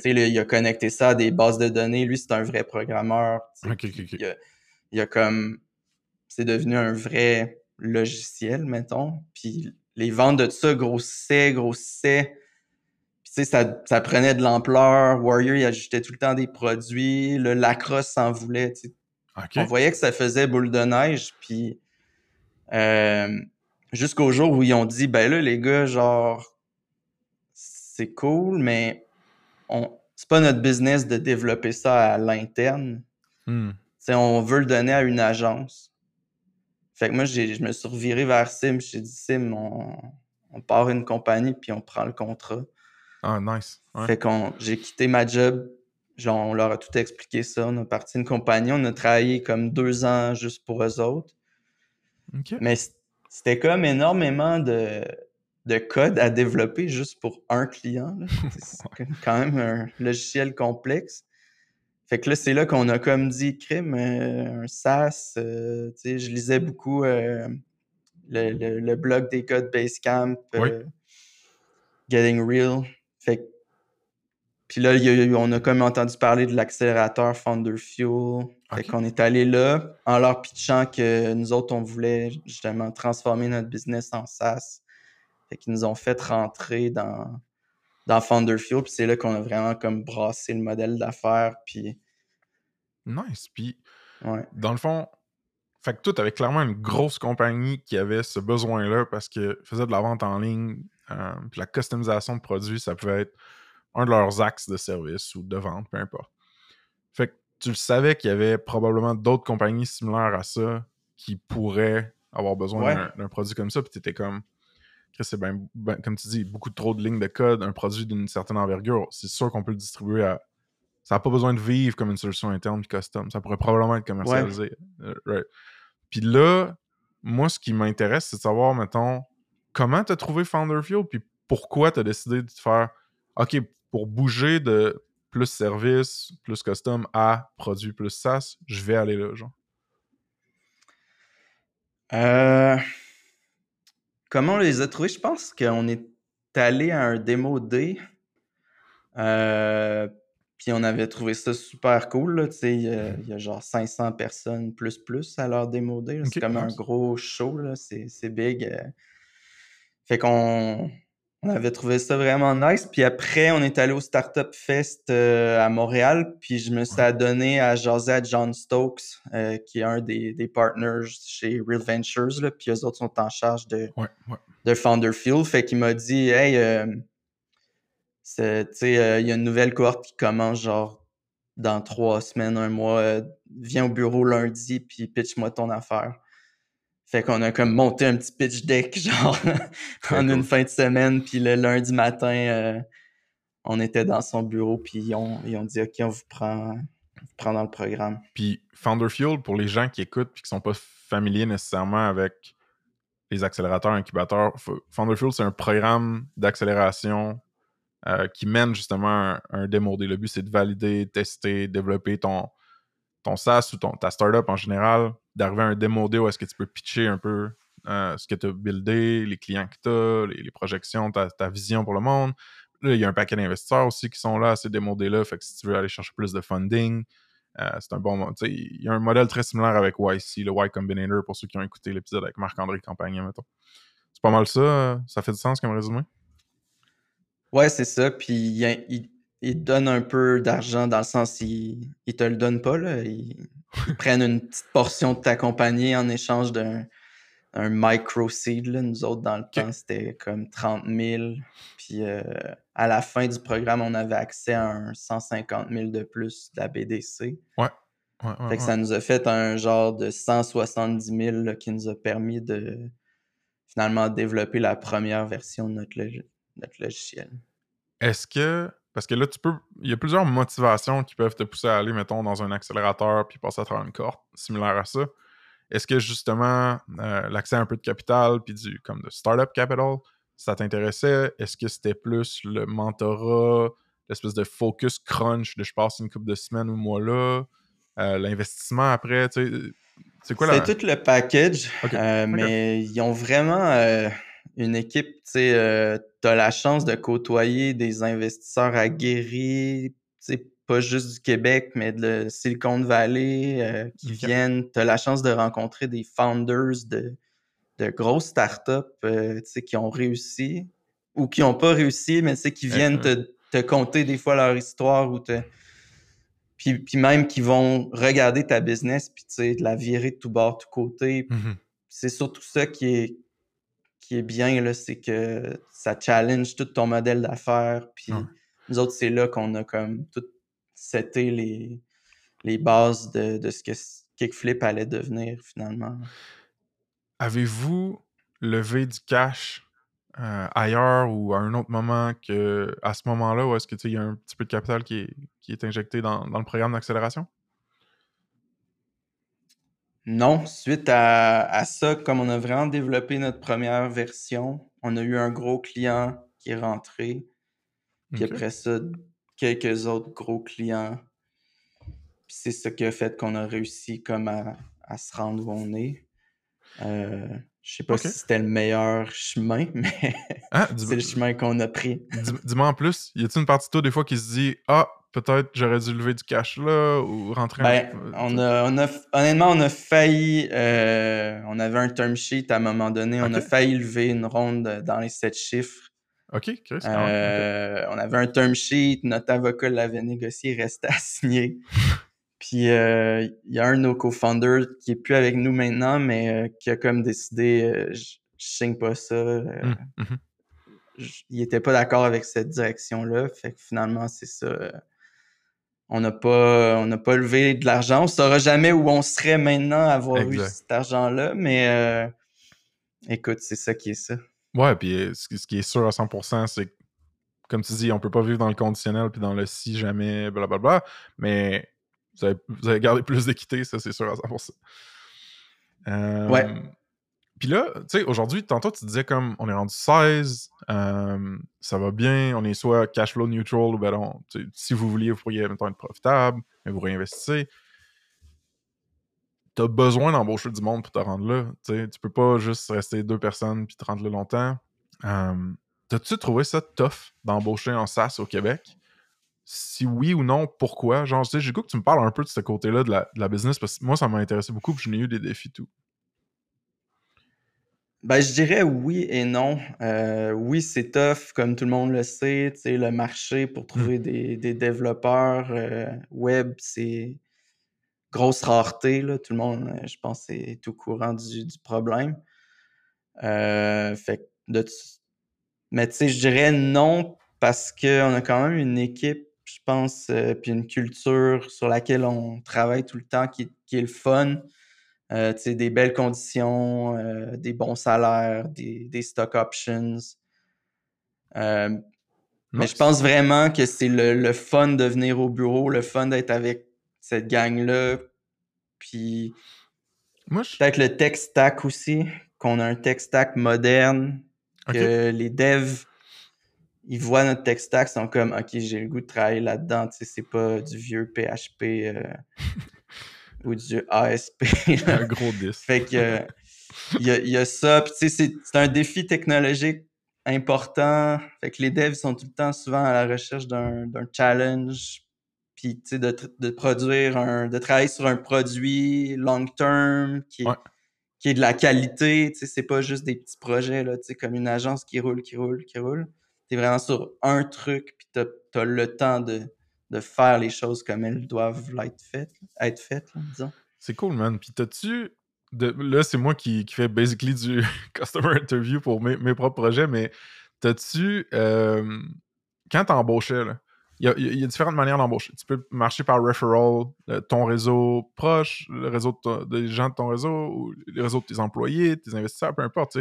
il a connecté ça à des bases de données. Lui, c'est un vrai programmeur. il, a, comme. C'est devenu un vrai logiciel, mettons. Puis les ventes de ça grossissaient, grossissaient. Ça, ça prenait de l'ampleur. Warrior, il ajoutait tout le temps des produits. Le Lacrosse s'en voulait. On voyait que ça faisait boule de neige. Puis euh, jusqu'au jour où ils ont dit, ben là, les gars, genre, c'est cool, mais on, c'est pas notre business de développer ça à l'interne. Hmm. On veut le donner à une agence. Fait que moi, je me suis reviré vers Sim. J'ai dit, Sim, on, part une compagnie puis on prend le contrat.
Ah, nice.
Fait qu'on j'ai quitté ma job. Genre, on leur a tout expliqué ça. On a parti une compagnie. On a travaillé comme deux ans juste pour eux autres. Mais c'était comme énormément de, de code à développer juste pour un client. C'est quand même un logiciel complexe. Fait que là, c'est là qu'on a comme dit, crime, euh, un SaaS. Euh, je lisais beaucoup euh, le, blog des codes Basecamp, Getting Real. Fait que puis là, on a comme entendu parler de l'accélérateur Founder Fuel. Fait qu'on est allé là en leur pitchant que nous autres, on voulait justement transformer notre business en SaaS. Fait qu'ils nous ont fait rentrer dans, dans Founder Fuel. Puis c'est là qu'on a vraiment comme brassé le modèle d'affaires. Puis...
Nice. Puis, dans le fond, fait que toi, tu avais clairement une grosse compagnie qui avait ce besoin-là parce que faisait de la vente en ligne. Euh, puis la customisation de produits, ça pouvait être un de leurs axes de service ou de vente, peu importe. Fait que tu le savais qu'il y avait probablement d'autres compagnies similaires à ça qui pourraient avoir besoin d'un produit comme ça, puis tu étais comme, c'est bien, ben, comme tu dis, beaucoup trop de lignes de code, un produit d'une certaine envergure, c'est sûr qu'on peut le distribuer à. Ça n'a pas besoin de vivre comme une solution interne custom. Ça pourrait probablement être commercialisé. Euh, puis là, moi, ce qui m'intéresse, c'est de savoir, mettons, comment tu as trouvé Founder Fuel, puis pourquoi tu as décidé de faire OK, pour bouger de plus service, plus custom à produit plus SaaS, je vais aller là, genre?
Euh, comment on les a trouvés? Je pense qu'on est allé à un démo D. Euh, puis on avait trouvé ça super cool. Il y, a genre 500 personnes plus plus à leur démo D. C'est comme un gros show. C'est big. Euh. Fait qu'on on avait trouvé ça vraiment nice. Puis après, on est allé au Startup Fest euh, à Montréal. Puis je me suis adonné à jaser John Stokes, euh, qui est un des, partners chez Real Ventures. Là, puis eux autres sont en charge de, de Founder Fuel. Fait qu'il m'a dit Hey, euh, il y a une nouvelle cohorte qui commence genre dans trois semaines, un mois. viens au bureau lundi, puis pitch-moi ton affaire. Fait qu'on a comme monté un petit pitch deck, genre, en une fin de semaine. Puis le lundi matin, euh, on était dans son bureau, puis ils ont, ils ont dit OK, on vous prend, dans le programme.
Puis Founder Fuel, pour les gens qui écoutent puis qui sont pas familiers nécessairement avec les accélérateurs, incubateurs, Founder Fuel, c'est un programme d'accélération euh, qui mène justement un, un démo. Le but, c'est de valider, tester, développer ton, ton SaaS ou ton, ta startup en général, d'arriver à un démo où est-ce que tu peux pitcher un peu euh, ce que tu as buildé, les clients que tu as, les, projections, ta, vision pour le monde. Là, il y a un paquet d'investisseurs aussi qui sont là à ces démo là Fait que si tu veux aller chercher plus de funding, euh, c'est un bon. Il y a un modèle très similaire avec YC, le Y Combinator, pour ceux qui ont écouté l'épisode avec Marc-André Campagne, mettons. C'est pas mal ça. Ça fait du sens comme résumé?
Ouais, c'est ça. Puis il, ils donnent un peu d'argent dans le sens ils, ils te le donnent pas. Là. Ils, prennent une petite portion de ta compagnie en échange d'un un micro seed. Nous autres, dans le temps, c'était comme 30 000. Puis euh, à la fin du programme, on avait accès à un 150 000 de plus de la BDC.
Ouais.
fait que ça nous a fait un genre de 170 000 qui nous a permis de finalement développer la première version de notre, notre logiciel.
Est-ce que. Parce que là, tu peux. Il y a plusieurs motivations qui peuvent te pousser à aller, mettons, dans un accélérateur puis passer à travers une corde similaire à ça. Est-ce que justement euh, l'accès à un peu de capital puis du comme de startup capital, ça t'intéressait? Est-ce que c'était plus le mentorat, l'espèce de focus crunch de je passe une couple de semaines ou mois là, euh, l'investissement après, tu sais, c'est quoi
là? C'est tout le package, euh, mais ils ont vraiment une équipe, tu sais, tu as la chance de côtoyer des investisseurs aguerris, pas juste du Québec, mais de Silicon Valley euh, qui viennent. Tu as la chance de rencontrer des founders de, de grosses startups euh, qui ont réussi ou qui n'ont pas réussi, mais qui viennent te, te, conter des fois leur histoire ou te. Puis, puis même qui vont regarder ta business puis la virer de tout bord, de tout côté.
Mmh
c'est surtout ça qui est, qui est bien, c'est que ça challenge tout ton modèle d'affaires. Puis nous autres, c'est là qu'on a comme tout c'était les, les bases de, de, ce que Kickflip allait devenir finalement.
Avez-vous levé du cash euh, ailleurs ou à un autre moment que à ce moment-là, ou est-ce qu'il y a un petit peu de capital qui est, qui est injecté dans, dans le programme d'accélération?
Non, suite à, à, ça, comme on a vraiment développé notre première version, on a eu un gros client qui est rentré. Puis après ça, quelques autres gros clients. c'est ce qui a fait qu'on a réussi comme à, se rendre où on est. Euh, je sais pas si c'était le meilleur chemin, mais ah, c'est le chemin qu'on a pris.
Dis-moi en plus, y a-t-il une partie de toi des fois qui se dit Ah, peut-être j'aurais dû lever du cash là ou rentrer
ben, on, a, on a, honnêtement, on a failli. Euh, on avait un term sheet à un moment donné, on a failli lever une ronde dans les sept chiffres.
OK,
euh, On avait un term sheet, notre avocat l'avait négocié, il restait à signer. Puis euh, il y a un de nos co-founders qui est plus avec nous maintenant, mais qui a comme décidé je, signe pas ça. Mmh, mmh il était pas d'accord avec cette direction-là. Fait que finalement, c'est ça. On n'a pas, on pas levé de l'argent. On saura jamais où on serait maintenant avoir eu cet argent-là, mais écoute, c'est ça qui est ça.
Ouais, puis euh, ce, qui est sûr à 100%, c'est que, comme tu dis, on peut pas vivre dans le conditionnel puis dans le si jamais, blablabla, mais vous avez, vous avez gardé plus d'équité, ça c'est sûr à 100%.
Euh, ouais.
Puis là, tu sais, aujourd'hui, tantôt tu disais comme on est rendu 16, euh, ça va bien, on est soit cash flow neutral ou ben non, si vous vouliez, vous pourriez maintenant être profitable, mais vous réinvestissez t'as besoin d'embaucher du monde pour te rendre là. Tu tu peux pas juste rester deux personnes puis te rendre là longtemps. T'as-tu trouvé ça tough d'embaucher en SaaS au Québec? Si oui ou non, pourquoi? Genre, tu j'ai goût que tu me parles un peu de ce côté-là de la, business parce que moi, ça m'a intéressé beaucoup puis je n'ai eu des défis tout.
Ben, je dirais oui et non. Euh, oui, c'est tough, comme tout le monde le sait. Le marché pour mmh. trouver des, développeurs euh, web, c'est grosse rareté. Là. Tout le monde, euh, je pense, est tout courant du, problème. Euh, fait de Mais tu sais, je dirais non parce qu'on a quand même une équipe, je pense, puis une culture sur laquelle on travaille tout le temps qui, est le fun. Sais, des belles conditions, des bons salaires, des, stock options. Mais je pense vraiment que c'est le, le, fun de venir au bureau, le fun d'être avec cette gang-là. Puis peut-être le tech stack aussi, qu'on a un tech stack moderne, que les devs, ils voient notre tech stack, sont comme, OK, j'ai le goût de travailler là-dedans. C'est pas du vieux PHP euh, ou du ASP.
un gros disque.
Fait que il y, a, ça. Puis tu sais, c'est un défi technologique important. Fait que les devs sont tout le temps souvent à la recherche d'un challenge puis de, de produire un, de travailler sur un produit long term qui est, qui est de la qualité, c'est pas juste des petits projets là, comme une agence qui roule, qui roule, qui roule. es vraiment sur un truc, puis tu as, le temps de, de, faire les choses comme elles doivent être faites, être faites disons.
C'est cool, man. Puis t'as-tu. Là, c'est moi qui, qui fais basically du customer interview pour mes, mes propres projets, mais t'as-tu. Euh... Quand t'embauchais, là, il y, a, différentes manières d'embaucher. Tu peux marcher par referral, euh, ton réseau proche, le réseau des gens de ton réseau, ou le réseau de tes employés, tes investisseurs, peu importe.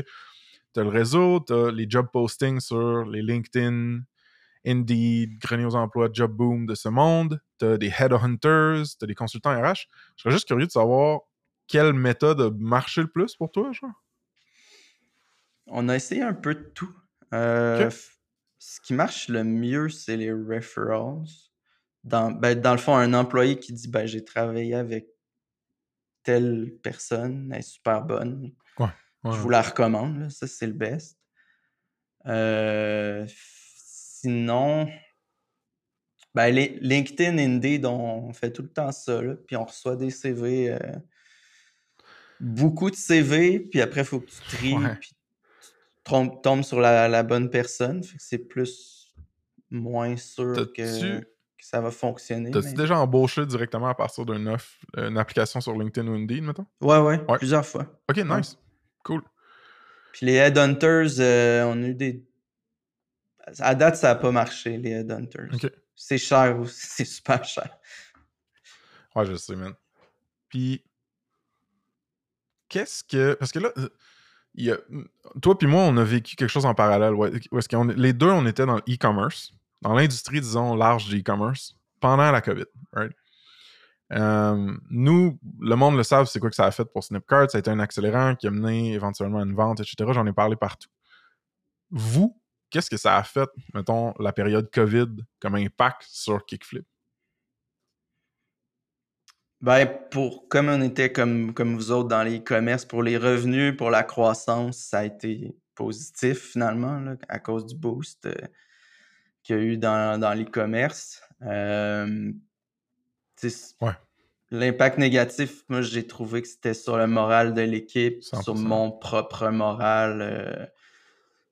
Tu as le réseau, tu as les job postings sur les LinkedIn, Indeed, Grenier aux emplois, Job Boom de ce monde. Tu as des headhunters, tu as des consultants RH. Je serais juste curieux de savoir quelle méthode a marché le plus pour toi, genre.
On a essayé un peu de tout. Euh, ce qui marche le mieux, c'est les referrals. Dans, ben, dans le fond, un employé qui dit ben, J'ai travaillé avec telle personne, elle est super bonne. Je vous la recommande, ça c'est le best. Euh, sinon, ben, les, LinkedIn, Indeed, on fait tout le temps ça, puis on reçoit des CV. Euh, beaucoup de CV, puis après, il faut que tu tries, tombe sur la, bonne personne. c'est plus moins sûr que, ça va fonctionner.
T'as-tu déjà embauché directement à partir d'une offre, une application sur LinkedIn ou Indeed, mettons?
Ouais, ouais, plusieurs fois.
Ok, nice. Cool.
Puis les Headhunters, euh, on a eu des. À date, ça n'a pas marché, les Headhunters. C'est cher aussi, c'est super cher.
Ouais, je sais, man. Puis, qu'est-ce que. Parce que là, toi puis moi, on a vécu quelque chose en parallèle. les deux, on était dans l'e-commerce, dans l'industrie, disons, large de e-commerce, pendant la COVID. Euh, nous, le monde le savent, c'est quoi que ça a fait pour Snipcart. Ça a été un accélérant qui a mené éventuellement à une vente, etc. J'en ai parlé partout. Vous, qu'est-ce que ça a fait, mettons, la période COVID comme impact sur Kickflip?
Ben, pour, comme on était comme, comme vous autres dans les commerces, pour les revenus, pour la croissance, ça a été positif finalement, à cause du boost euh, qu'il y a eu dans, dans les commerces. Euh, l'impact négatif, moi, j'ai trouvé que c'était sur le moral de l'équipe, sur mon propre moral. Euh,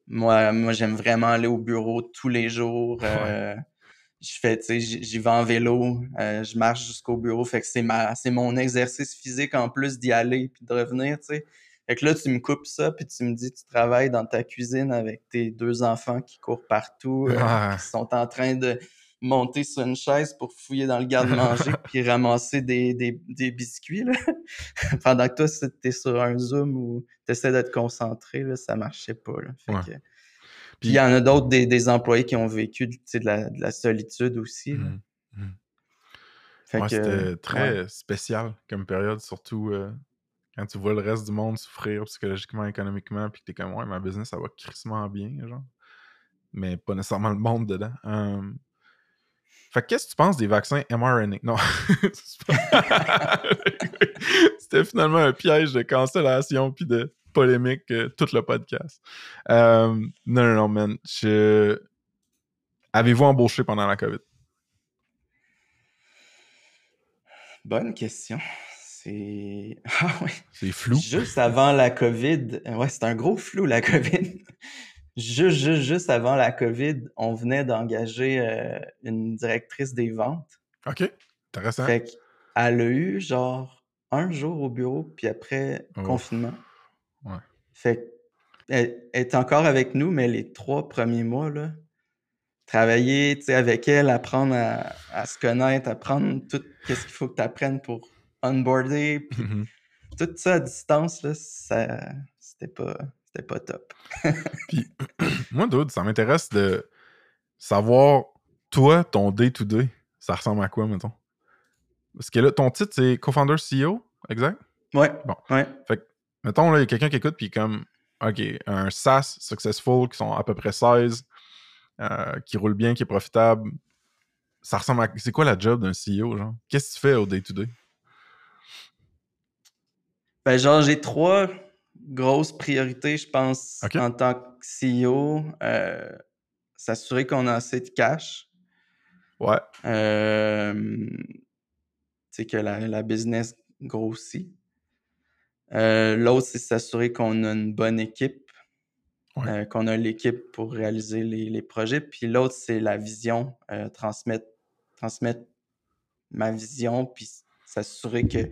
moi, moi j'aime vraiment aller au bureau tous les jours je fais, tu sais, j'y vais en vélo, euh, je marche jusqu'au bureau, fait que c'est ma, c'est mon exercice physique en plus d'y aller puis de revenir, tu sais. Fait que là, tu me coupes ça, puis tu me dis, tu travailles dans ta cuisine avec tes deux enfants qui courent partout, euh, qui sont en train de monter sur une chaise pour fouiller dans le garde-manger puis ramasser des, des, des biscuits, là. Pendant que toi, tu es sur un Zoom ou tu essaies d'être concentré, là, ça marchait pas, là. Fait que, puis il y en a d'autres, des, employés qui ont vécu de la, de la solitude aussi. Mmh, mmh.
C'était très spécial comme période, surtout euh, quand tu vois le reste du monde souffrir psychologiquement, économiquement, puis que t'es comme, ouais, ma business, ça va crissement bien, genre. Mais pas nécessairement le monde dedans. Fait qu'est-ce que tu penses des vaccins mRNA? Non. C'était finalement un piège de cancellation puis de polémique euh, tout le podcast. Euh, non, non, non, man. Avez-vous embauché pendant la COVID?
Bonne question. C'est. Ah oui.
C'est flou.
Juste avant la COVID. Ouais, c'est un gros flou, la COVID. Juste, juste, juste avant la COVID, on venait d'engager euh, une directrice des ventes.
OK. Intéressant.
Fait qu'elle a eu genre un jour au bureau, puis après, confinement. Fait elle, est encore avec nous, mais les trois premiers mois, là, travailler avec elle, apprendre à, se connaître, apprendre tout ce qu'il faut que tu apprennes pour onboarder, mmh tout ça à distance, là, ça, c'était pas, c'était pas top.
puis, moi, Dude, ça m'intéresse de savoir, toi, ton day-to-day, ça ressemble à quoi, mettons? Parce que là, ton titre, c'est co-founder CEO, exact?
Ouais. Bon. Ouais.
Fait que mettons, là, il y a quelqu'un qui écoute, puis comme, OK, un SaaS successful qui sont à peu près 16, euh, qui roule bien, qui est profitable, ça ressemble à. C'est quoi la job d'un CEO, genre? Qu'est-ce que tu fais au day-to-day?
Ben, genre, j'ai trois grosses priorités, je pense, en tant que CEO. Euh, s'assurer qu'on a assez de cash.
Ouais.
Euh, tu que la, la business grossit. Euh, l'autre, c'est s'assurer qu'on a une bonne équipe. euh, qu'on a l'équipe pour réaliser les, projets. Puis l'autre, c'est la vision, transmettre, transmettre ma vision, puis s'assurer que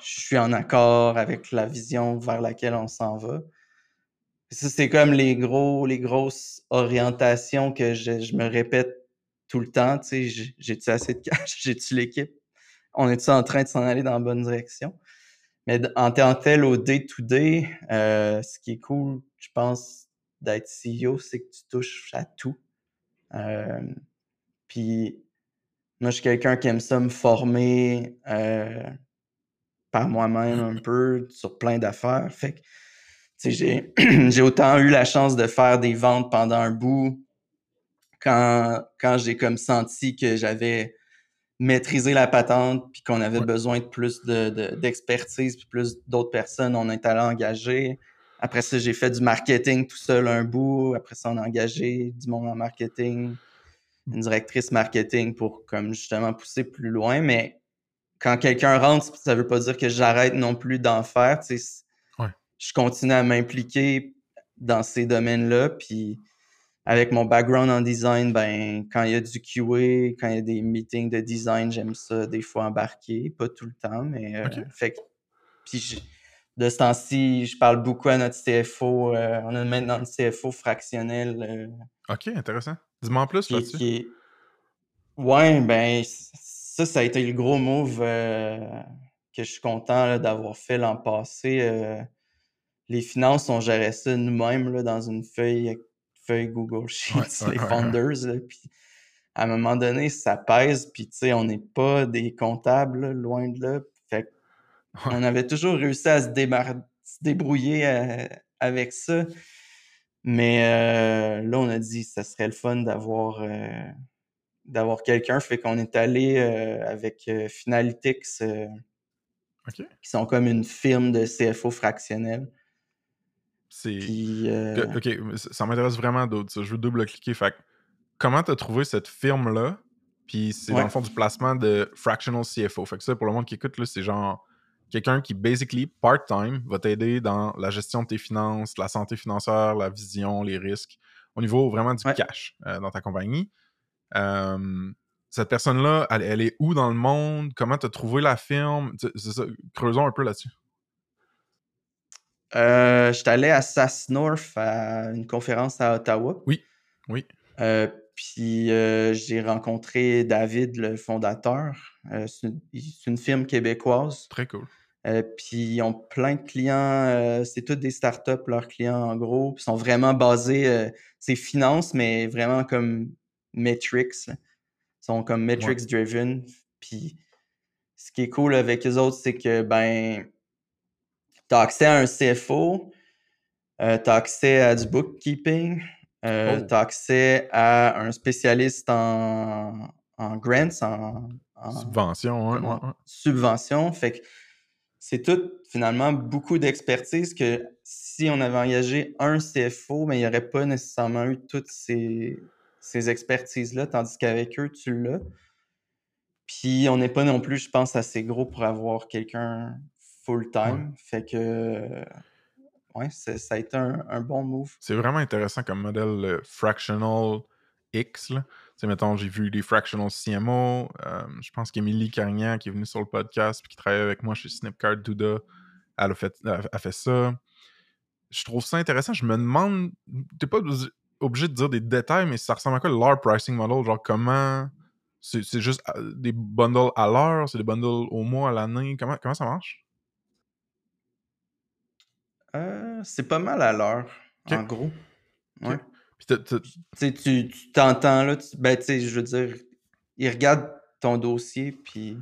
je suis en accord avec la vision vers laquelle on s'en va. ça, c'est comme les gros, les grosses orientations que je, me répète tout le temps. Tu sais, j'ai-tu assez de cash? J'ai-tu l'équipe? On est-tu en train de s'en aller dans la bonne direction? Mais en tant que tel, au day-to-day, euh, ce qui est cool, je pense, d'être CEO, c'est que tu touches à tout. Euh, puis moi, je suis quelqu'un qui aime ça me former euh, par moi-même un peu sur plein d'affaires. Fait que j'ai, j'ai autant eu la chance de faire des ventes pendant un bout quand, quand j'ai comme senti que j'avais maîtrisé la patente puis qu'on avait besoin de plus de, d'expertise puis plus d'autres personnes, on est allé engager. Après ça, j'ai fait du marketing tout seul un bout. Après ça, on a engagé du monde en marketing, une directrice marketing pour comme justement pousser plus loin. Mais quand quelqu'un rentre, ça veut pas dire que j'arrête non plus d'en faire. Je continue à m'impliquer dans ces domaines-là. Puis avec mon background en design, ben quand il y a du QA, quand il y a des meetings de design, j'aime ça des fois embarquer. Pas tout le temps, mais euh, fait puis de ce temps-ci, je parle beaucoup à notre CFO. Euh, on a maintenant un CFO fractionnel.
Euh, ok, intéressant. Dis-moi en plus là-dessus.
Ouais, ben, ça, ça a été le gros move euh, que je suis content d'avoir fait l'an passé. les finances, on gérait ça nous-mêmes dans une feuille, feuille Google Sheets, les founders. puis à un moment donné, ça pèse, puis tu sais, on n'est pas des comptables, loin de là. Fait on avait toujours réussi à se, débrouiller euh, avec ça. Mais euh, là, on a dit que ça serait le fun d'avoir euh, d'avoir quelqu'un. Fait qu'on est allé avec Finalytics, qui sont comme une firme de CFO fractionnel.
C'est. Ok, ça m'intéresse vraiment d'autres. Je veux double-cliquer. Fait comment tu as trouvé cette firme-là? Puis c'est dans le fond du placement de fractional CFO. Fait que ça, pour le monde qui écoute, c'est genre quelqu'un qui, basically, part-time, va t'aider dans la gestion de tes finances, la santé financière, la vision, les risques, au niveau vraiment du cash euh, dans ta compagnie. Cette personne-là, elle, est où dans le monde? Comment tu as trouvé la firme? Creusons un peu là-dessus.
Euh, je suis allé à SAS North à une conférence à Ottawa.
Oui, oui.
Euh, puis j'ai rencontré David, le fondateur. c'est une, firme québécoise.
Très cool.
Euh, puis ils ont plein de clients, euh, c'est tous des startups, leurs clients en gros. Ils sont vraiment basés, euh, c'est finance, mais vraiment comme metrics. Ils sont comme metrics driven. Puis ce qui est cool avec les autres, c'est que ben, tu as accès à un CFO, tu as accès à du bookkeeping, oh. tu as accès à un spécialiste en, en grants, en,
subvention.
Subvention. Fait que c'est tout finalement beaucoup d'expertise que si on avait engagé un CFO, mais ben, il n'y aurait pas nécessairement eu toutes ces, expertises-là, tandis qu'avec eux, tu l'as. Puis on n'est pas non plus, je pense, assez gros pour avoir quelqu'un full-time. Fait que ouais, ça a été un, bon move.
C'est vraiment intéressant comme modèle fractional X. Là mettons, j'ai vu des fractional CMO. Euh, je pense qu'Emilie Carignan, qui est venue sur le podcast et qui travaille avec moi chez Snipcard Duda, elle a fait, a fait ça. Je trouve ça intéressant. Je me demande, t'es pas obligé de dire des détails, mais ça ressemble à quoi leur pricing model? Genre, comment. C'est juste euh, des bundles à l'heure, c'est des bundles au mois, à l'année? Comment, comment ça marche?
Euh, c'est pas mal à l'heure, en gros. Ouais tu t'entends là, ben, tu sais, je veux dire, ils regardent ton dossier, puis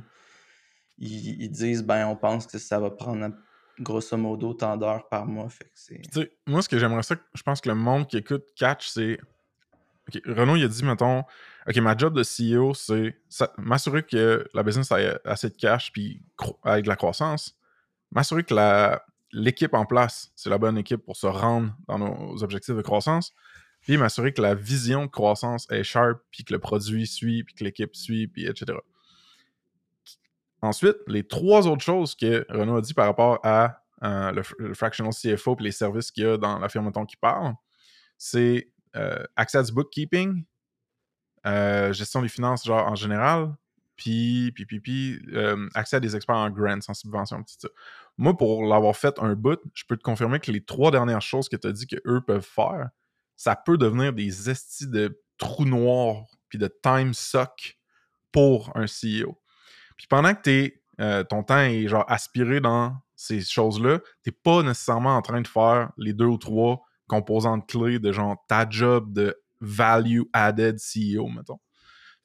ils, disent, ben, on pense que ça va prendre grosso modo tant d'heures par mois. Fait que
moi, ce que j'aimerais ça, je pense que le monde qui écoute catch, c'est. Ok, Renaud, il a dit, mettons, OK, ma job de CEO, c'est m'assurer que la business a assez de cash puis avec de la croissance. M'assurer que l'équipe en place, c'est la bonne équipe pour se rendre dans nos objectifs de croissance puis m'assurer que la vision de croissance est sharp, puis que le produit suit, puis que l'équipe suit, puis etc. Ensuite, les trois autres choses que Renaud a dit par rapport à euh, le, fractional CFO et les services qu'il y a dans la firme qui parle, c'est euh, accès à du bookkeeping, euh, gestion des finances genre en général, puis, puis, puis, puis accès à des experts en grants, en subvention, tout ça. Moi, pour l'avoir fait un bout, je peux te confirmer que les trois dernières choses que tu as dit qu'eux peuvent faire, ça peut devenir des estis de trous noirs puis de time suck pour un CEO. Puis pendant que es, euh, ton temps est genre aspiré dans ces choses-là, t'es pas nécessairement en train de faire les deux ou trois composantes clés de genre ta job de value added CEO, mettons.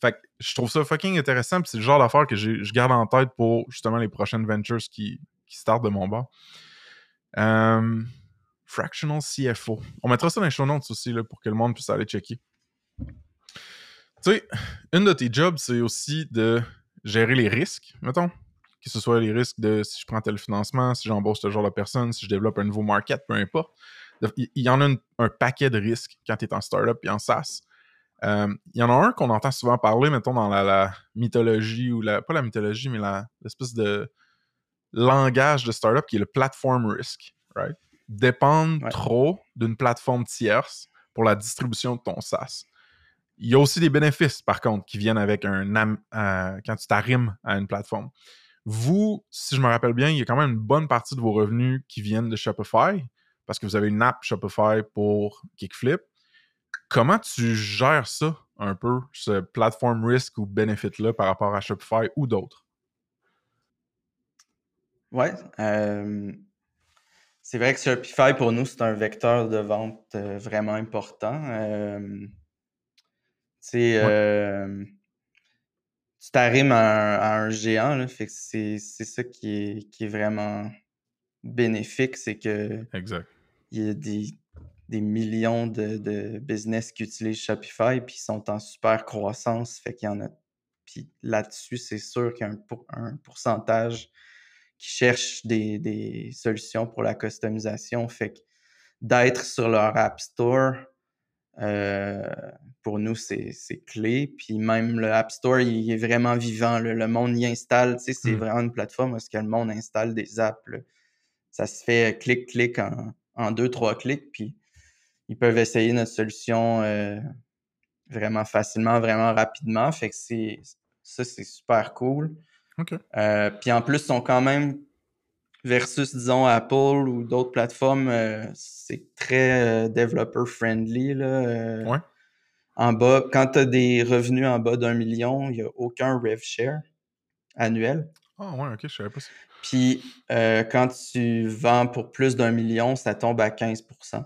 Fait que je trouve ça fucking intéressant, puis c'est le genre d'affaire que je garde en tête pour justement les prochaines ventures qui, qui startent de mon bas. Euh, fractional CFO. On mettra ça dans les show notes aussi là, pour que le monde puisse aller checker. Tu sais, une de tes jobs, c'est aussi de gérer les risques, mettons. Que ce soit les risques de si je prends tel financement, si j'embauche ce genre de personne, si je développe un nouveau market, peu importe. Il y en a un paquet de risques quand tu es en startup et en SaaS. Euh, il y en a un qu'on entend souvent parler, mettons, dans la, mythologie, ou la, pas la mythologie, mais l'espèce de langage de startup qui est le platform risk, right? Dépendre trop d'une plateforme tierce pour la distribution de ton SaaS. Il y a aussi des bénéfices, par contre, qui viennent avec un euh, quand tu t'arrimes à une plateforme. Vous, si je me rappelle bien, il y a quand même une bonne partie de vos revenus qui viennent de Shopify parce que vous avez une app Shopify pour Kickflip. Comment tu gères ça un peu, ce platform risk ou benefit-là par rapport à Shopify ou d'autres?
Ouais. Euh, c'est vrai que Shopify, pour nous, c'est un vecteur de vente euh, vraiment important. C'est euh, tu t'arrimes à, un géant, là, fait que c'est ça qui est, qui est vraiment bénéfique, c'est que
exact.
il y a des, des millions de, de, business qui utilisent Shopify puis ils sont en super croissance, fait qu'il y en a. Puis là-dessus, c'est sûr qu'il y a un, un, pourcentage qui cherche des, des, solutions pour la customisation, fait que d'être sur leur App Store, pour nous, c'est clé. Puis même le App Store, il est vraiment vivant. Le monde y installe. Tu sais, c'est mmh. vraiment une plateforme où que le monde installe des apps. Ça se fait clic-clic en, deux, trois clics. Puis ils peuvent essayer notre solution euh, vraiment facilement, vraiment rapidement. Fait que c'est ça, c'est super cool. Euh, puis en plus, ils sont quand même versus, disons, Apple ou d'autres plateformes, euh, c'est très euh, developer friendly. Là, euh.
ouais.
En bas, quand tu as des revenus en bas d'un million, il n'y a aucun rev share annuel.
Ah ouais, ok, je savais pas ça.
Puis quand tu vends pour plus d'un million, ça tombe à 15%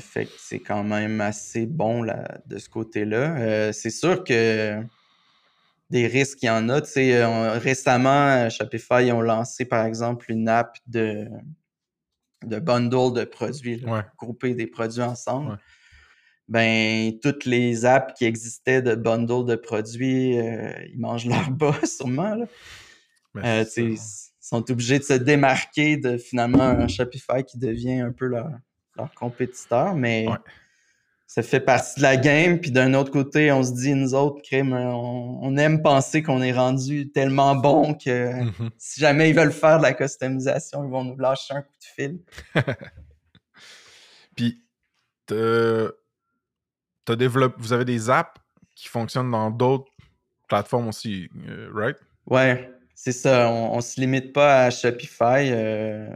Fait que c'est quand même assez bon là, de ce côté-là. c'est sûr que des risques, il y en a. Tu sais, euh, récemment, Shopify, ils ont lancé, par exemple, une app de, de bundle de produits, grouper des produits ensemble. Ben, toutes les apps qui existaient de bundle de produits, euh, ils mangent leur bas, sûrement. Là. Ben, euh, ils sont obligés de se démarquer de finalement un Shopify qui devient un peu leur, leur compétiteur. Mais ça fait partie de la game. Puis d'un autre côté, on se dit, nous autres, crime, on, aime penser qu'on est rendu tellement bon que mm-hmm. si jamais ils veulent faire de la customisation, ils vont nous lâcher un coup de fil.
Puis, t'as développé, vous avez des apps qui fonctionnent dans d'autres plateformes aussi, euh, right?
Ouais, c'est ça. On, ne se limite pas à Shopify. Euh,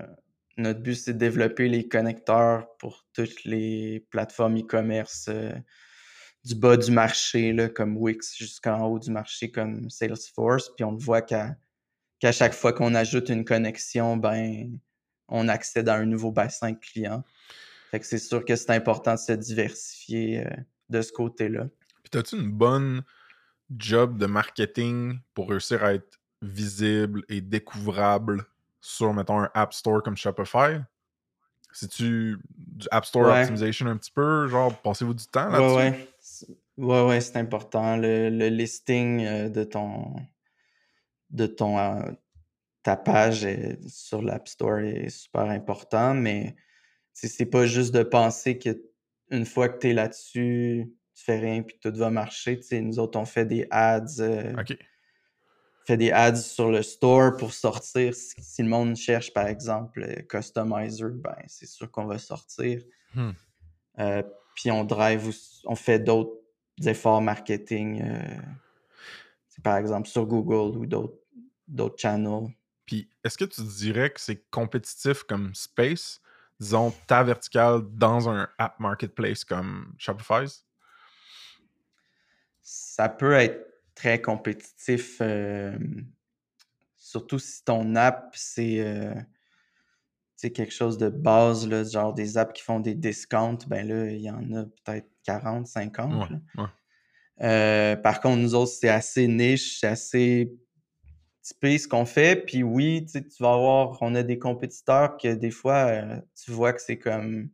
notre but, c'est de développer les connecteurs pour toutes les plateformes e-commerce euh, du bas du marché, comme Wix, jusqu'en haut du marché, comme Salesforce. Puis on voit qu'à chaque fois qu'on ajoute une connexion, ben, on accède à un nouveau bassin de clients. Fait que c'est sûr que c'est important de se diversifier euh, de ce côté-là.
Puis as-tu une bonne job de marketing pour réussir à être visible et découvrable? Sur, mettons, un App Store comme Shopify? C'est-tu du App Store Optimization un petit peu? Genre, passez-vous du temps là-dessus?
Ouais, ouais. Ouais, c'est important. Le, listing euh, de ton. de ton. Euh, ta page sur l'App Store est super important, mais c'est pas juste de penser que une fois que tu es là-dessus, tu fais rien puis tout va marcher. nous autres, on fait des ads. Euh,
OK
fait des ads sur le store pour sortir. Si, le monde cherche, par exemple, Customizer, ben, c'est sûr qu'on va sortir.
Hmm.
puis on drive, on fait d'autres efforts marketing, par exemple sur Google ou d'autres channels.
Puis est-ce que tu dirais que c'est compétitif comme space, disons ta verticale dans un app marketplace comme Shopify?
Ça peut être très compétitif, surtout si ton app, c'est quelque chose de base, là, genre des apps qui font des discounts, ben là, il y en a peut-être 40, 50. Euh, par contre, nous autres, c'est assez niche, c'est assez typé ce qu'on fait. Puis oui, tu vas voir, on a des compétiteurs que des fois, euh, tu vois que c'est comme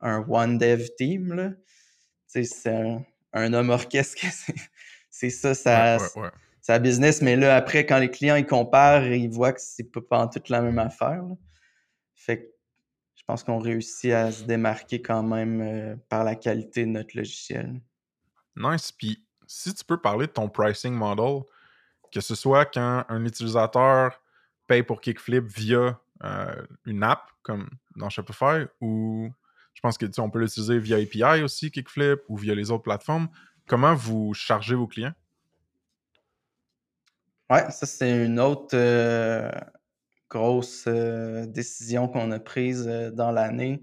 un one dev team. Là. C'est un, un, homme orchestre, c'est ça, ça, ça business. Mais là, après, quand les clients ils comparent, ils voient que c'est pas en toute la même affaire. Fait que je pense qu'on réussit à se démarquer quand même euh, par la qualité de notre logiciel.
Nice. Puis si tu peux parler de ton pricing model, que ce soit quand un utilisateur paye pour Kickflip via euh, une app comme dans Shopify ou je pense que on peut l'utiliser via API aussi, Kickflip, ou via les autres plateformes. Comment vous chargez vos clients?
Ouais, ça c'est une autre euh, grosse euh, décision qu'on a prise dans l'année.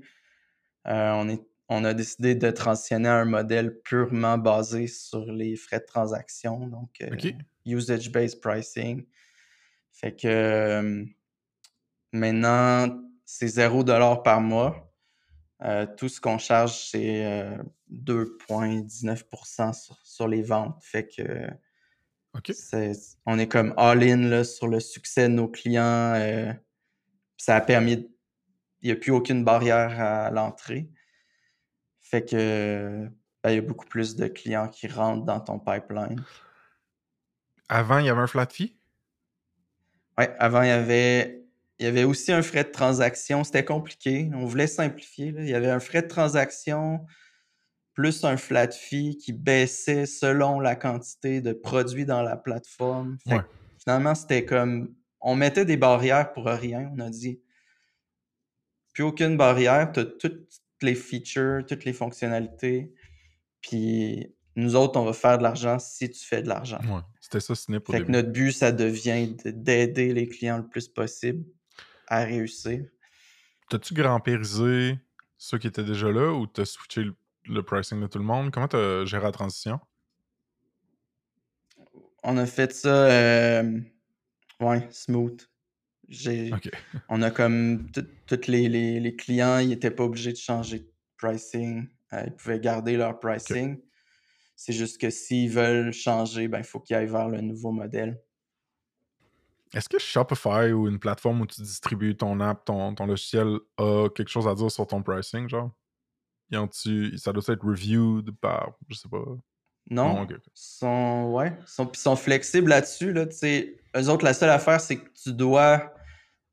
on est on a décidé de transitionner à un modèle purement basé sur les frais de transaction, donc euh, usage-based pricing. Fait que euh, maintenant, c'est 0$ par mois. Euh, tout ce qu'on charge, c'est 2,19% sur, les ventes. Fait que on est comme all-in sur le succès de nos clients. ça a permis. Il n'y a plus aucune barrière à l'entrée. Fait que ben, il y a beaucoup plus de clients qui rentrent dans ton pipeline.
Avant, il y avait un flat fee?
Oui, avant, il y avait, il y avait aussi un frais de transaction. C'était compliqué. On voulait simplifier. Il y avait un frais de transaction plus un flat fee qui baissait selon la quantité de produits dans la plateforme. Finalement, c'était comme on mettait des barrières pour rien. On a dit plus aucune barrière, tu as tout les features, toutes les fonctionnalités. Puis nous autres, on va faire de l'argent si tu fais de l'argent.
Ouais, c'était ça, ce n'est pas
Fait que notre but, ça devient d'aider les clients le plus possible à réussir.
T'as-tu grand-périsé ceux qui étaient déjà là ou t'as switché le, pricing de tout le monde? Comment t'as géré la transition?
On a fait ça, euh, ouais, smooth. On a comme tous les, clients, ils n'étaient pas obligés de changer de pricing. Euh, ils pouvaient garder leur pricing. C'est juste que s'ils veulent changer, ben, il faut qu'ils aillent vers le nouveau modèle.
Est-ce que Shopify ou une plateforme où tu distribues ton app, ton, ton logiciel, a quelque chose à dire sur ton pricing, genre? ça doit être reviewed par, je sais pas.
Non, ils sont, ouais, sont, sont flexibles là-dessus. Là, eux autres, la seule affaire, c'est que tu dois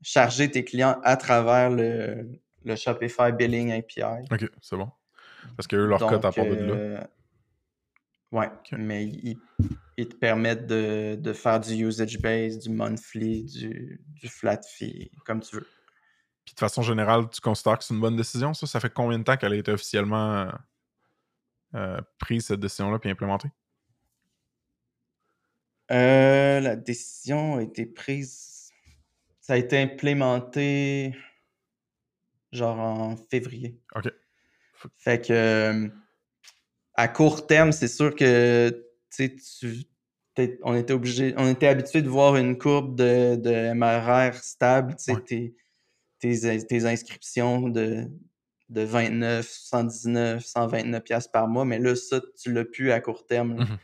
charger tes clients à travers le, le Shopify Billing API.
OK, c'est bon. Parce que leur code à part de là. Euh,
ouais, mais ils, te permettent de, faire du usage base, du monthly, du, du flat fee, comme tu veux.
Puis de façon générale, tu considères que c'est une bonne décision, ça? Ça fait combien de temps qu'elle a été officiellement euh, prise, cette décision-là, puis implémentée?
Euh, la décision a été prise ça a été implémenté genre en février.
OK.
Fait que euh, à court terme, c'est sûr que tu on était obligé, on était habitué de voir une courbe de, de MRR stable, tes, tes, inscriptions de, de 29, 119, 129 pièces par mois, mais là, ça, tu l'as plus à court terme. Mmh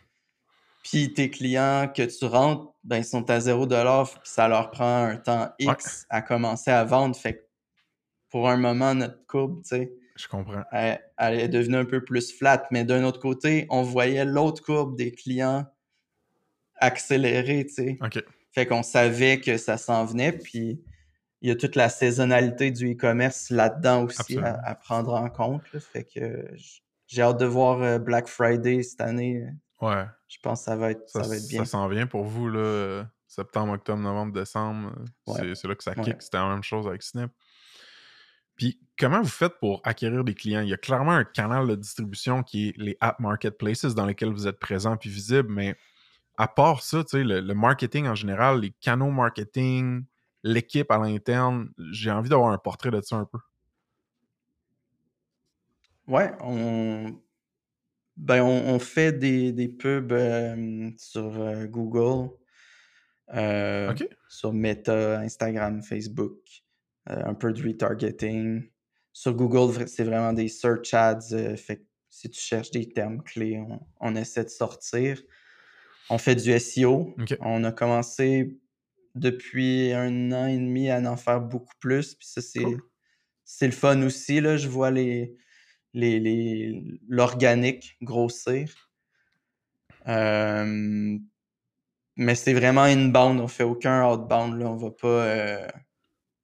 puis tes clients que tu rentres, ben, ils sont à 0 puis ça leur prend un temps X à commencer à vendre. Fait que pour un moment, notre courbe, tu sais,
je comprends.
Elle, est devenue un peu plus flat. Mais d'un autre côté, on voyait l'autre courbe des clients accélérer, tu sais. Fait qu'on savait que ça s'en venait. Puis il y a toute la saisonnalité du e-commerce là-dedans aussi à, prendre en compte. Fait que j'ai hâte de voir euh, Black Friday cette année.
Ouais.
Je pense que ça va être, ça, va être bien.
Ça s'en vient pour vous, là. Septembre, octobre, novembre, décembre. C'est là que ça kick. C'était la même chose avec Snip. Puis comment vous faites pour acquérir des clients? Il y a clairement un canal de distribution qui est les app marketplaces dans lesquels vous êtes présent puis visible, mais à part ça, le, le marketing en général, les canaux marketing, l'équipe à l'interne, j'ai envie d'avoir un portrait de ça un peu.
Ouais, on, ben, on, fait des, pubs euh, sur euh, Google, euh, sur Meta, Instagram, Facebook, un peu de retargeting. Sur Google, c'est vraiment des search ads. fait si tu cherches des termes clés, on, essaie de sortir. On fait du SEO. On a commencé depuis un an et demi à en faire beaucoup plus. Puis ça, c'est le fun aussi. Là. Je vois les, l'organique grossir. Euh, mais c'est vraiment bande, on fait aucun outbound. Là. On va pas euh,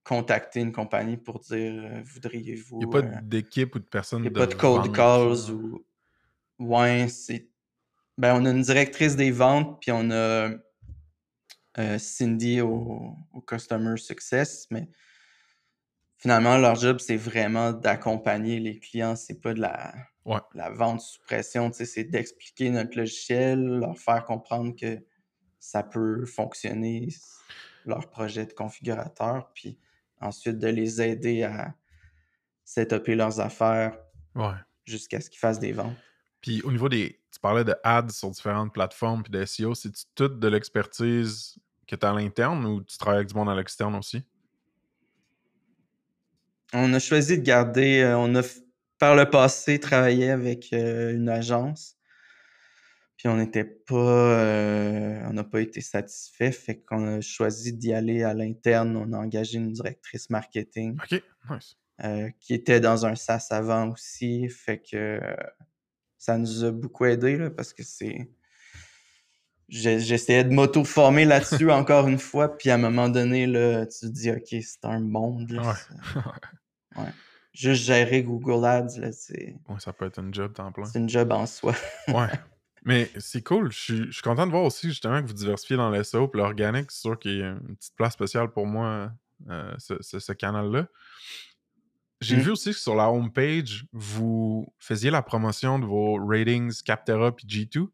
contacter une compagnie pour dire euh, voudriez-vous.
Il n'y a pas d'équipe ou de personne.
Il n'y a pas de cold calls ou. Ouais, c'est. Ben, on a une directrice des ventes, puis on a Cindy au, au, Customer Success, mais finalement, leur job, c'est vraiment d'accompagner les clients. C'est pas de la, la vente sous pression. C'est d'expliquer notre logiciel, leur faire comprendre que ça peut fonctionner, leur projet de configurateur, puis ensuite de les aider à setuper leurs affaires jusqu'à ce qu'ils fassent des ventes.
Puis au niveau des. Tu parlais de ads sur différentes plateformes puis de SEO, c'est tout de l'expertise que tu as à l'interne ou tu travailles avec du monde à l'externe aussi?
On a choisi de garder, euh, on a par le passé travaillé avec euh, une agence. Puis on n'était pas, euh, on n'a pas été satisfait, fait qu'on a choisi d'y aller à l'interne. On a engagé une directrice marketing.
OK, nice.
qui était dans un SAS avant aussi, fait que ça nous a beaucoup aidé là, parce que c'est. J'essayais de m'auto-former là-dessus encore une fois, puis à un moment donné, là, tu te dis, OK, c'est un monde. Là, Ouais. Juste gérer Google Ads, là, c'est.
Ouais, ça peut être un job temps plein.
C'est une job en soi.
ouais. Mais c'est cool. Je suis, je suis, content de voir aussi justement que vous diversifiez dans l'SEO et l'organique. C'est sûr qu'il y a une petite place spéciale pour moi, euh, ce, ce, canal-là. J'ai mmh. vu aussi que sur la homepage, vous faisiez la promotion de vos ratings Captera et G2,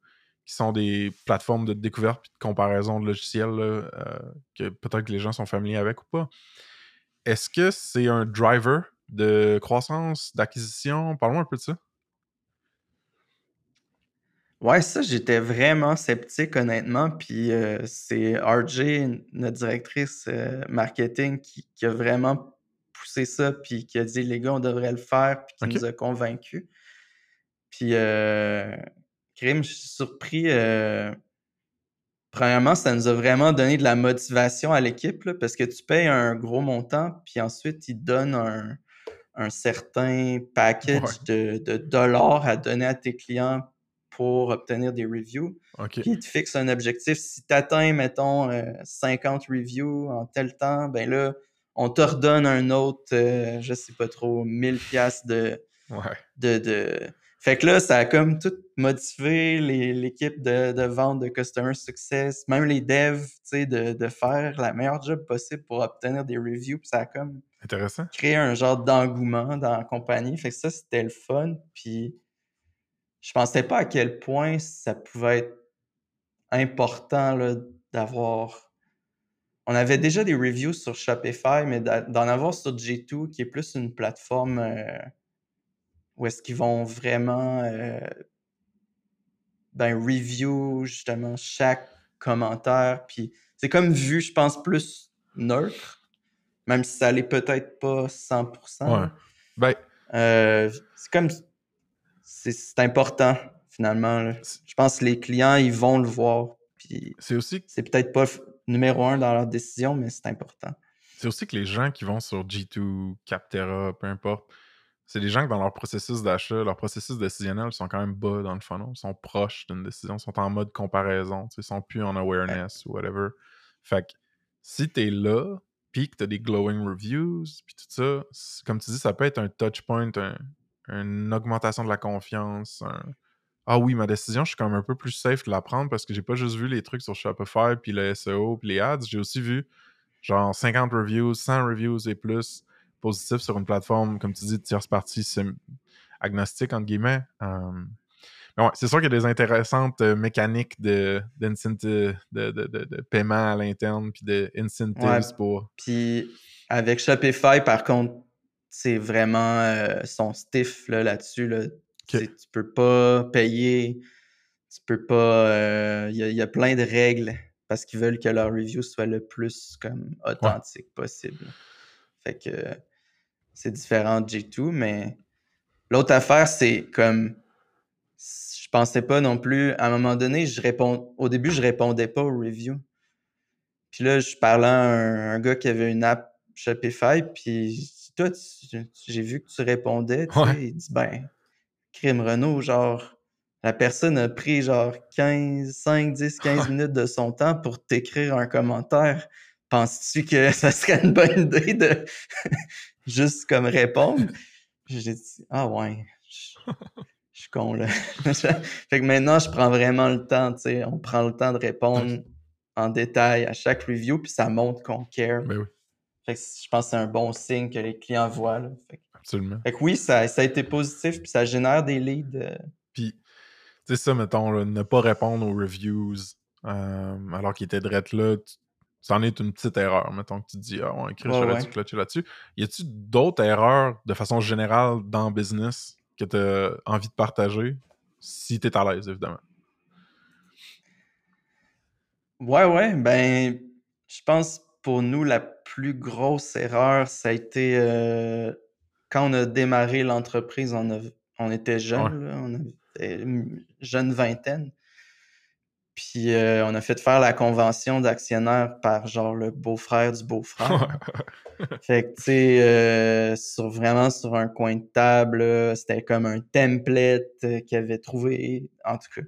qui sont des plateformes de découverte et de comparaison de logiciels euh, que peut-être que les gens sont familiers avec ou pas. Est-ce que c'est un driver de croissance, d'acquisition? Parle-moi un peu de ça.
Ouais, ça, j'étais vraiment sceptique, honnêtement. Puis euh, c'est RJ, notre directrice euh, marketing, qui, a vraiment poussé ça, puis qui a dit, les gars, on devrait le faire, puis qui nous a convaincus. Puis, euh, je suis surpris. Euh, Premièrement, ça nous a vraiment donné de la motivation à l'équipe parce que tu payes un gros montant, puis ensuite, ils donnent un, un certain package de, de, dollars à donner à tes clients pour obtenir des reviews. Puis ils te fixent un objectif? Si tu atteins, mettons, 50 euh, reviews en tel temps, ben là, on te redonne un autre, euh, je sais pas trop, 1000 pièces de, de, de, fait que là, ça a comme tout motivé l'équipe de, vente de Customer Success, même les devs, tu sais, de, de, faire la meilleure job possible pour obtenir des reviews. Puis ça a comme
Intéressant.
créé un genre d'engouement dans la compagnie. Fait que ça, c'était le fun. Puis je pensais pas à quel point ça pouvait être important d'avoir. On avait déjà des reviews sur Shopify, mais d'en avoir sur G2, qui est plus une plateforme. Euh, où est-ce qu'ils vont vraiment euh, ben, review justement chaque commentaire. Puis c'est comme vu, je pense, plus neutre, même si ça l'est peut-être pas 100%. Ouais. Ben... Euh, c'est comme. C'est important, finalement. Je pense que les clients, ils vont le voir.
C'est aussi.
C'est peut-être pas numéro un dans leur décision, mais c'est important.
C'est aussi que les gens qui vont sur G2, Captera, peu importe, c'est des gens qui, dans leur processus d'achat, leur processus décisionnel, sont quand même bas dans le funnel, sont proches d'une décision, sont en mode comparaison, ils sont plus en awareness ou whatever. Fait que si t'es là, puis que t'as des glowing reviews, puis tout ça, comme tu dis, ça peut être un touch point, une augmentation de la confiance, ah oui, ma décision, je suis quand même un peu plus safe de la prendre parce que j'ai pas juste vu les trucs sur Shopify, puis le SEO, puis les ads, j'ai aussi vu genre 50 reviews, 100 reviews et plus positif sur une plateforme, comme tu dis, de tierce partie agnostique, entre guillemets. mais ouais, c'est sûr qu'il y a des intéressantes mécaniques de, de, de, paiement à l'interne, puis de incentives pour.
Puis avec Shopify, par contre, c'est vraiment son stiff là-dessus. Là tu peux pas payer, tu peux pas. Il y, a plein de règles parce qu'ils veulent que leur review soit le plus comme authentique possible. Fait que c'est différent de G2, mais l'autre affaire, c'est comme je pensais pas non plus. À un moment donné, je réponds. Au début, je répondais pas aux reviews. Puis là, je parlais à un, gars qui avait une app Shopify, puis toi, j'ai vu que tu répondais. Il dit ben, crime Renault, genre, la personne a pris genre 15, 5, 10, 15 minutes de son temps pour t'écrire un commentaire. Penses-tu que ça serait une bonne idée de juste comme répondre? J'ai dit, ah ouais, je, suis con là. fait que maintenant, je prends vraiment le temps, tu sais, on prend le temps de répondre en détail à chaque review, puis ça montre qu'on care.
Ben oui.
Fait que je pense que c'est un bon signe que les clients voient. Là. Fait
Absolument.
Fait que oui, ça, ça, a été positif, puis ça génère des leads. Euh.
Puis, tu sais, ça, mettons, ne pas répondre aux reviews euh, alors qu'il était direct là, c'en est une petite erreur, mettons que tu te dis, ah ouais, Chris, j'aurais dû clutcher là-dessus. Y a-tu d'autres erreurs de façon générale dans le business que tu as envie de partager si tu es à l'aise, évidemment?
Ouais, ouais, ben, je pense pour nous, la plus grosse erreur, ça a été euh, quand on a démarré l'entreprise, on, on était jeunes, on avait une jeune vingtaine. Puis euh, on a fait faire la convention d'actionnaires par genre le beau-frère du beau-frère. fait que tu sais, euh, sur, vraiment sur un coin de table, c'était comme un template qu'il avait trouvé, en tout cas.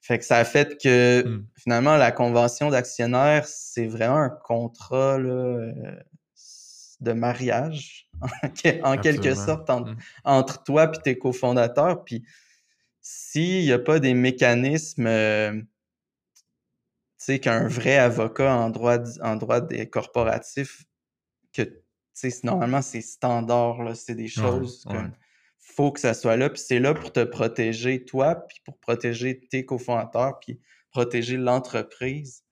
Fait que ça a fait que hmm. finalement la convention d'actionnaires, c'est vraiment un contrat là, de mariage, en quelque sorte, mmh. entre toi et tes cofondateurs. Puis s'il n'y a pas des mécanismes, euh, tu sais, qu'un vrai avocat en droit, en droit des corporatifs, que, tu sais, normalement, c'est standard, c'est des choses comme faut que ça soit là, puis c'est là pour te protéger toi, puis pour protéger tes cofondateurs, puis protéger l'entreprise.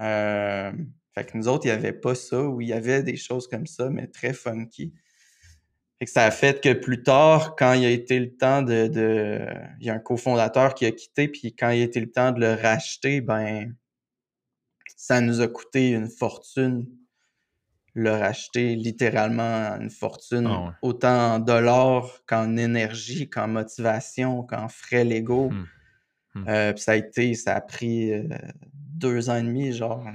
Euh, fait que nous autres, il n'y avait pas ça, ou il y avait des choses comme ça, mais très funky. Fait que ça a fait que plus tard, quand il a été le temps de. de... Il y a un cofondateur qui a quitté, puis quand il a été le temps de le racheter, ben ça nous a coûté une fortune le racheter, littéralement une fortune, ah autant en dollars qu'en énergie, qu'en motivation, qu'en frais légaux. Mmh. Mmh. Euh, ça a été, ça a pris euh, deux ans et demi, genre.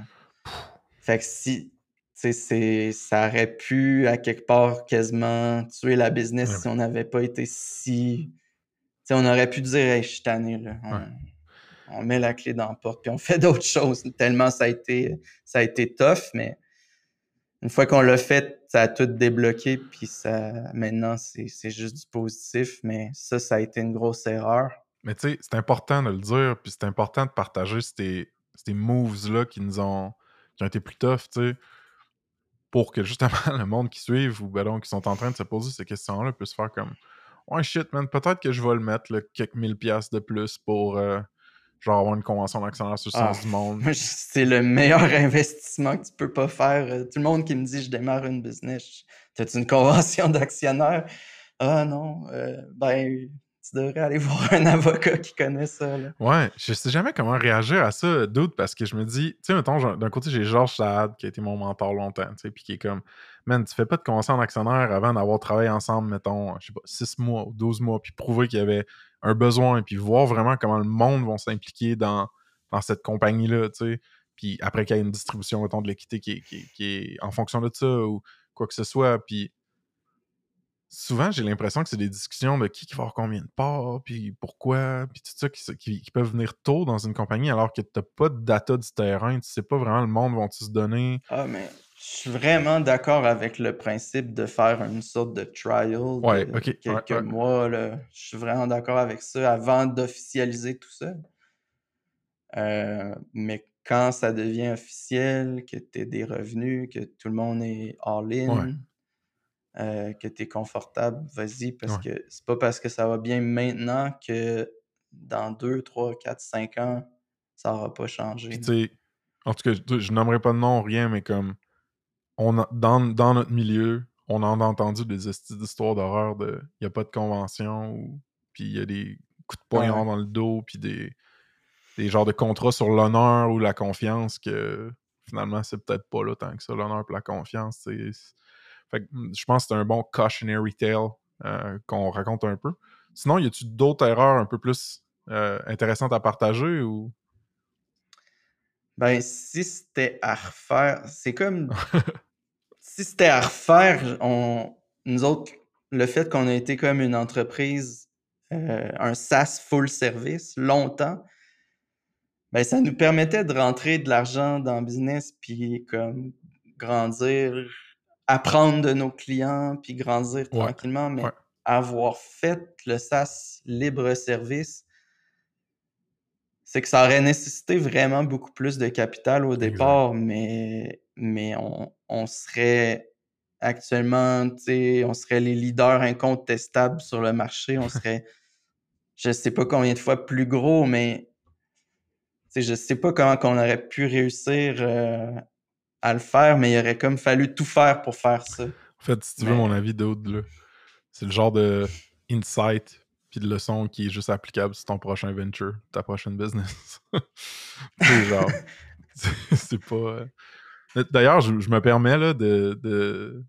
Fait que si, tu sais, ça aurait pu, à quelque part, quasiment tuer la business si on n'avait pas été si. Tu sais, on aurait pu dire, hey, je suis tanné, là. On, met la clé dans la porte, puis on fait d'autres choses. Tellement ça a été, ça a été tough, mais une fois qu'on l'a fait, ça a tout débloqué, puis ça, maintenant, c'est juste du positif, mais ça, ça a été une grosse erreur.
Mais tu sais, c'est important de le dire, puis c'est important de partager ces, ces moves-là qui nous ont qui ont été plus tough, tu sais, pour que justement le monde qui suive ou ben qui sont en train de se poser ces questions-là puisse faire comme Ouais, shit, man, peut-être que je vais le mettre, quelques mille piastres de plus pour euh, genre avoir une convention d'actionnaire sur le sens ah, du monde.
C'est le meilleur investissement que tu peux pas faire. Euh, tout le monde qui me dit je démarre une business, t'as-tu une convention d'actionnaire? Ah non, euh, ben tu devrais aller voir un avocat qui connaît ça. Là.
Ouais, je sais jamais comment réagir à ça, doute, parce que je me dis, tu sais, mettons, d'un côté, j'ai Georges Saad, qui a été mon mentor longtemps, tu sais, puis qui est comme, man, tu fais pas de convention en actionnaire avant d'avoir travaillé ensemble, mettons, je sais pas, 6 mois ou 12 mois, puis prouver qu'il y avait un besoin, puis voir vraiment comment le monde va s'impliquer dans, cette compagnie-là, tu sais. Puis après qu'il y ait une distribution, mettons, de l'équité qui, qui est en fonction de ça ou quoi que ce soit, puis souvent, j'ai l'impression que c'est des discussions de qui, qui va avoir combien de parts, puis pourquoi, puis tout ça qui, peuvent venir tôt dans une compagnie alors que tu n'as pas de data du terrain, tu sais pas vraiment le monde vont-tu se donner.
Ah, mais suis vraiment d'accord avec le principe de faire une sorte de trial de quelques mois. Là. Je suis vraiment d'accord avec ça avant d'officialiser tout ça. Euh, mais quand ça devient officiel, que tu as des revenus, que tout le monde est all-in, euh, que tu es confortable, vas-y, parce que c'est pas parce que ça va bien maintenant que dans 2, 3, 4, 5 ans, ça n'aura pas changé.
en tout cas, je nommerai pas de nom, rien, mais comme on dans, dans notre milieu, on en a entendu des histoires d'horreur de il n'y a pas de convention, ou, puis il y a des coups de poing dans le dos, puis des, des genres de contrats sur l'honneur ou la confiance que finalement, c'est peut-être pas là tant que ça, l'honneur et la confiance. Fait hmm, je pense que c'est un bon cautionary tale euh, qu'on raconte un peu. Sinon, y a-tu d'autres erreurs un peu plus euh, intéressantes à partager ou?
Ben, si c'était à refaire, c'est comme. si c'était à refaire, on... nous autres, le fait qu'on a été comme une entreprise, euh, un SaaS full service, longtemps, ben, ça nous permettait de rentrer de l'argent dans le business, puis comme grandir, apprendre de nos clients, puis grandir tranquillement, mais avoir fait le SaaS libre service, c'est que ça aurait nécessité vraiment beaucoup plus de capital au départ, mais, mais on, on serait actuellement, on serait les leaders incontestables sur le marché, on serait, je sais pas combien de fois plus gros, mais je sais pas comment on aurait pu réussir euh, à le faire, mais il aurait comme fallu tout faire pour faire ça.
En fait, si tu veux mon avis d'autre, c'est le genre de insight puis de leçon qui est juste applicable sur ton prochain venture, ta prochaine business. c'est genre, c'est pas. Euh, d'ailleurs, je, me permets là, de, de,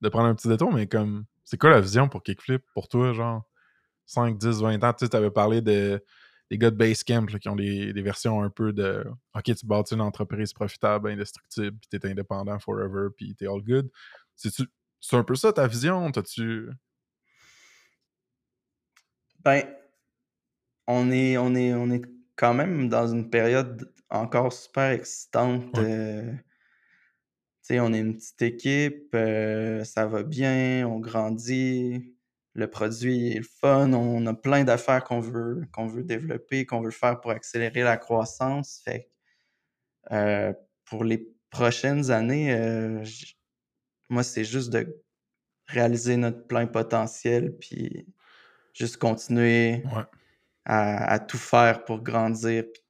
de, prendre un petit détour, mais comme, c'est quoi la vision pour Kickflip pour toi, genre 5, 10, 20 ans? Tu sais, avais parlé de les gars de Basecamp qui ont des, versions un peu de OK, tu bâtis une entreprise profitable, indestructible, puis t'es indépendant forever, puis t'es all good. C'est un peu ça ta vision? T'as-tu.
Ben, on est, on, est, on est quand même dans une période encore super excitante. On est une petite équipe, euh, ça va bien, on grandit le produit est le fun, on a plein d'affaires qu'on veut, qu'on veut développer, qu'on veut faire pour accélérer la croissance. Fait euh, pour les prochaines années, euh, moi, c'est juste de réaliser notre plein potentiel, puis juste continuer à, tout faire pour grandir, puis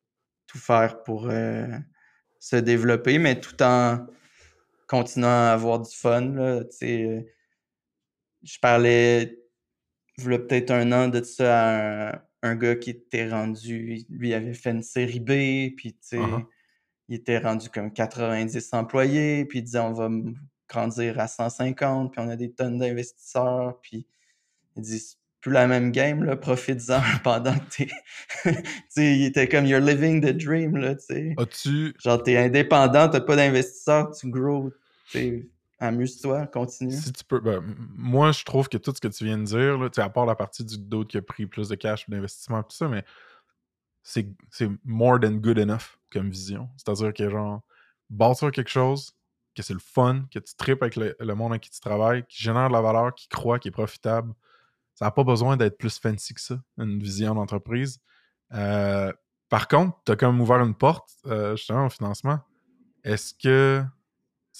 tout faire pour euh, se développer, mais tout en continuant à avoir du fun. Là, je parlais voulait peut-être un an de ça à un, gars qui était rendu, lui avait fait une série B, puis tu sais, uh-huh. il était rendu comme 90 employés, puis il disait on va grandir à 150, puis on a des tonnes d'investisseurs, puis il dit c'est plus la même game, là, profites-en pendant que t'es. tu sais, il était comme you're living the dream, là, tu sais.
As-tu.
Genre, t'es indépendant, t'as pas d'investisseurs, tu grow, tu sais Amuse-toi, continue.
Si tu peux. Ben, moi, je trouve que tout ce que tu viens de dire, là, à part la partie du d'autre qui a pris plus de cash d'investissement tout ça, mais c'est more than good enough comme vision. C'est-à-dire que genre bâtir quelque chose, que c'est le fun, que tu tripes avec le, monde avec qui tu travailles, qui génère de la valeur, qui croit, qui est profitable. Ça n'a pas besoin d'être plus fancy que ça, une vision d'entreprise. Euh, par contre, tu as quand même ouvert une porte euh, justement au financement. Est-ce que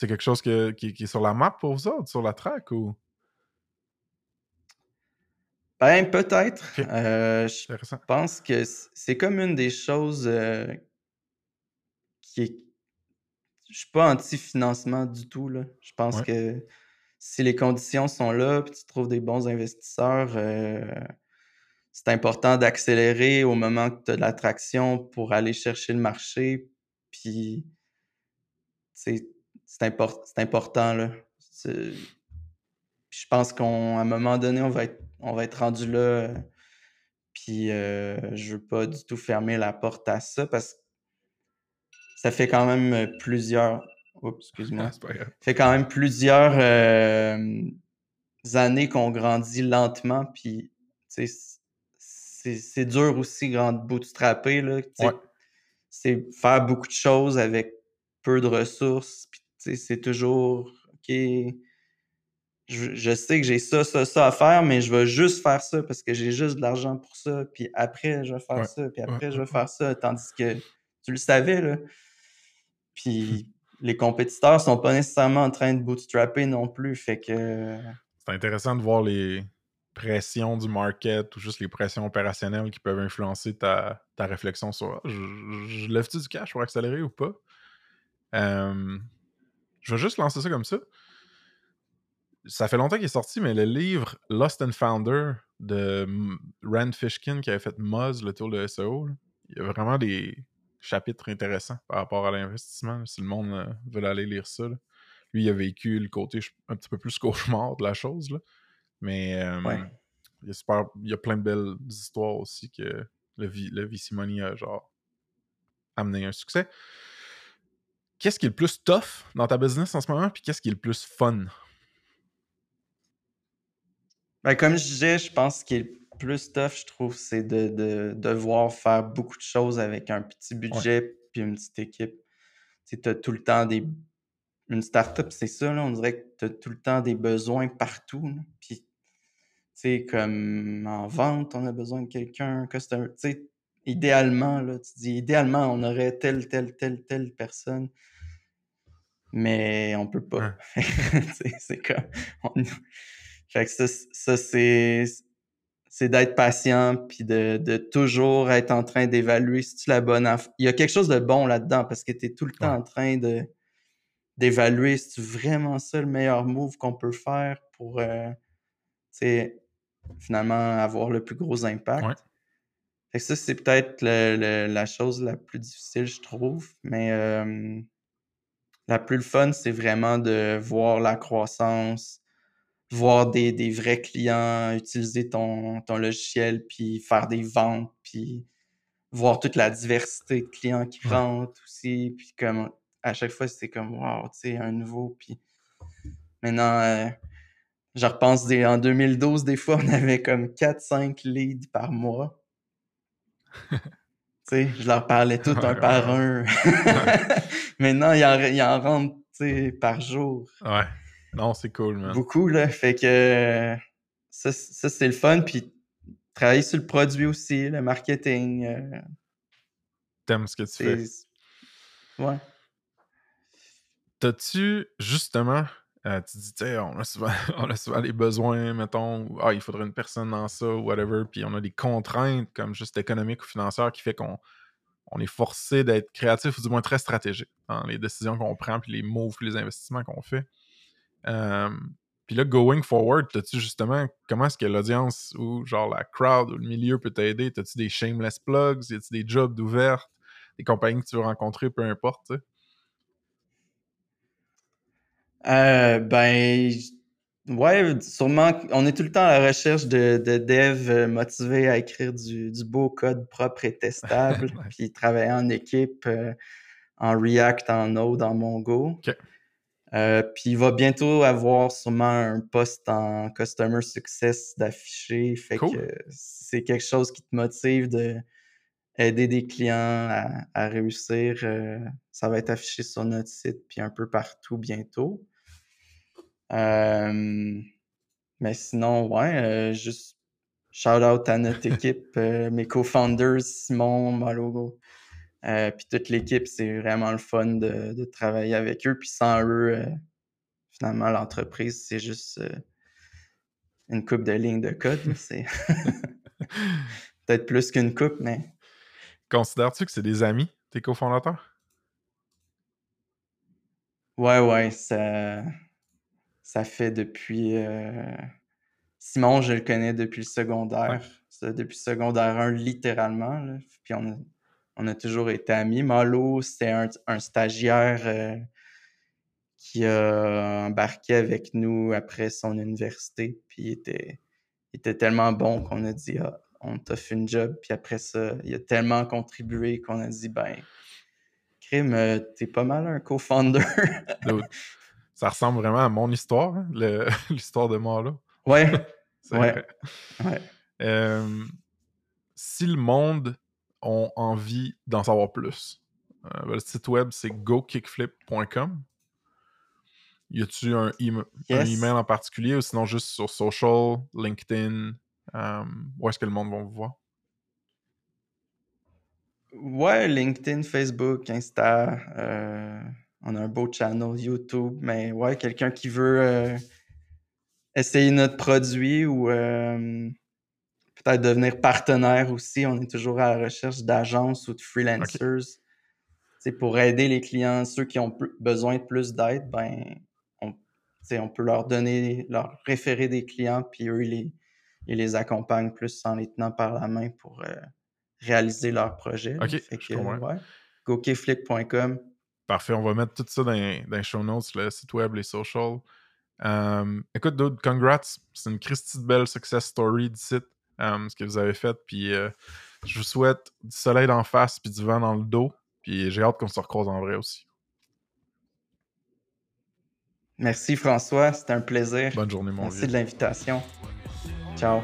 c'est quelque chose qui, est sur la map pour vous autres, sur la track ou?
Ben, peut-être. Euh, je pense que c'est comme une des choses euh, qui est. Je suis pas anti-financement du tout. Là. Je pense que si les conditions sont là puis tu trouves des bons investisseurs, euh, c'est important d'accélérer au moment que tu as de l'attraction pour aller chercher le marché. Puis, c'est important. Là. Je pense qu'à un moment donné, on va être, on va être rendu là. Puis euh, je veux pas du tout fermer la porte à ça parce que ça fait quand même plusieurs. Oups, excuse-moi. ça fait quand même plusieurs euh, années qu'on grandit lentement. Puis c'est dur aussi, grand bootstrapper. Là, C'est faire beaucoup de choses avec peu de ressources. Puis c'est toujours, OK, je, sais que j'ai ça, ça, ça à faire, mais je vais juste faire ça parce que j'ai juste de l'argent pour ça. Puis après, je vais faire ça. Puis après, je vais faire ça. Tandis que tu le savais, là. Puis les compétiteurs sont pas nécessairement en train de bootstrapper non plus. Fait que.
c'est intéressant de voir les pressions du market ou juste les pressions opérationnelles qui peuvent influencer ta, réflexion sur je, lève-tu du cash pour accélérer ou pas? Je vais juste lancer ça comme ça. Ça fait longtemps qu'il est sorti, mais le livre Lost and Founder de Rand Fishkin qui avait fait Moz, le tour de SEO, il y a vraiment des chapitres intéressants par rapport à l'investissement, si le monde euh, veut aller lire ça. Lui, il a vécu le côté un petit peu plus cauchemar de la chose. Là. Mais il, y a plein de belles histoires aussi que le, le VC Money a genre amené un succès. Qu'est-ce qui est le plus tough dans ta business en ce moment, puis qu'est-ce qui est le plus fun?
Ben, comme je disais, je pense qu'il est plus tough, je trouve, c'est de, devoir faire beaucoup de choses avec un petit budget puis une petite équipe. Tu as tout le temps des. Une startup, c'est ça, là, on dirait que tu as tout le temps des besoins partout. Puis, tu sais, comme en vente, on a besoin de quelqu'un, customer. Tu sais, idéalement, là, tu dis, idéalement, on aurait telle, telle, telle, telle personne. Mais on peut pas. c'est comme. Fait que ça, ça c'est c'est d'être patient puis de, de, toujours être en train d'évaluer si tu la bonne Il y a quelque chose de bon là-dedans parce que tu es tout le temps en train de d'évaluer si tu vraiment ça le meilleur move qu'on peut faire pour euh, finalement avoir le plus gros impact. Fait que ça, c'est peut-être la chose la plus difficile, je trouve. Mais euh, la plus fun, c'est vraiment de voir la croissance, voir des, des, vrais clients utiliser ton, ton, logiciel, puis faire des ventes, puis voir toute la diversité de clients qui rentrent aussi. Puis comme à chaque fois, c'est comme wow, tu sais, un nouveau. Puis maintenant, euh, je repense des, en 2012, des fois, on avait comme 4-5 leads par mois. Tu sais, je leur parlais tout un par un. maintenant, il en, en rentre par jour.
Ouais. Non, c'est cool, man.
Beaucoup, là. Fait que ça, c'est le fun. Puis travailler sur le produit aussi, le marketing. Euh,
T'aimes ce que tu fais.
Ouais.
T'as-tu, justement, euh, tu dis, on a, souvent, on a souvent des besoins, mettons, ah, il faudrait une personne dans ça, ou whatever, puis on a des contraintes, comme juste économiques ou financières, qui fait qu'on on est forcé d'être créatif, ou du moins très stratégique dans les décisions qu'on prend, puis les moves, puis les investissements qu'on fait. Puis là, going forward, t'as-tu justement, comment est-ce que l'audience ou genre la crowd ou le milieu peut t'aider? T'as-tu des shameless plugs? Y a-tu des jobs d'ouvertes? Des compagnies que tu veux rencontrer, peu importe, tu
euh, ben, ouais, sûrement, on est tout le temps à la recherche de, de devs euh, motivés à écrire du, beau code propre et testable, puis travailler en équipe euh, en React, en Node, en Mongo. Euh, puis il va bientôt avoir sûrement un poste en Customer Success d'afficher. Fait que c'est quelque chose qui te motive de aider des clients à, réussir. Euh, ça va être affiché sur notre site puis un peu partout bientôt. Euh, mais sinon, ouais, juste shout out à notre équipe, mes co-founders, Simon, Malogo. Euh, puis toute l'équipe, c'est vraiment le fun de, travailler avec eux. Puis sans eux, euh, finalement, l'entreprise, c'est juste euh, une coupe de lignes de code. C'est peut-être plus qu'une coupe, mais.
Considères-tu que c'est des amis, tes cofondateurs?
Ouais, ouais, ça, ça fait depuis. Simon, je le connais depuis le secondaire. Depuis le secondaire 1, littéralement. Puis on a on a toujours été amis. Malo, c'était un, stagiaire euh, qui a embarqué avec nous après son université. Puis il était, était tellement bon qu'on a dit ah, on t'a fait une job. Puis après ça, il a tellement contribué qu'on a dit ben, Crime, euh, t'es pas mal un co-founder.
ça ressemble vraiment à mon histoire, hein, l'histoire de Malo.
Ouais. ouais.
Euh, si le monde ont envie d'en savoir plus. Euh, le site web, c'est gokickflip.com. Y a-tu un, email en particulier ou sinon juste sur social, LinkedIn? Euh, où est-ce que le monde va vous voir?
Ouais, LinkedIn, Facebook, Insta. Euh, on a un beau channel YouTube, mais ouais, quelqu'un qui veut essayer notre produit ou peut-être devenir partenaire aussi. On est toujours à la recherche d'agences ou de freelancers. c'est Pour aider les clients, ceux qui ont besoin de plus d'aide, ben, on, on peut leur donner, leur référer des clients, puis eux, ils les, les accompagnent plus en les tenant par la main pour euh, réaliser leur projet.
OK,
gokflick.com.
Parfait, on va mettre tout ça dans, les show notes, le site web, les socials. Euh, écoute, Dude, congrats. C'est une Christie de belle success story du site, euh, ce que vous avez fait. Puis je vous souhaite du soleil d'en face puis du vent dans le dos. Puis j'ai hâte qu'on se recroise en vrai aussi.
Merci François, c'était un plaisir.
Bonne journée mon
Merci de l'invitation. Ciao.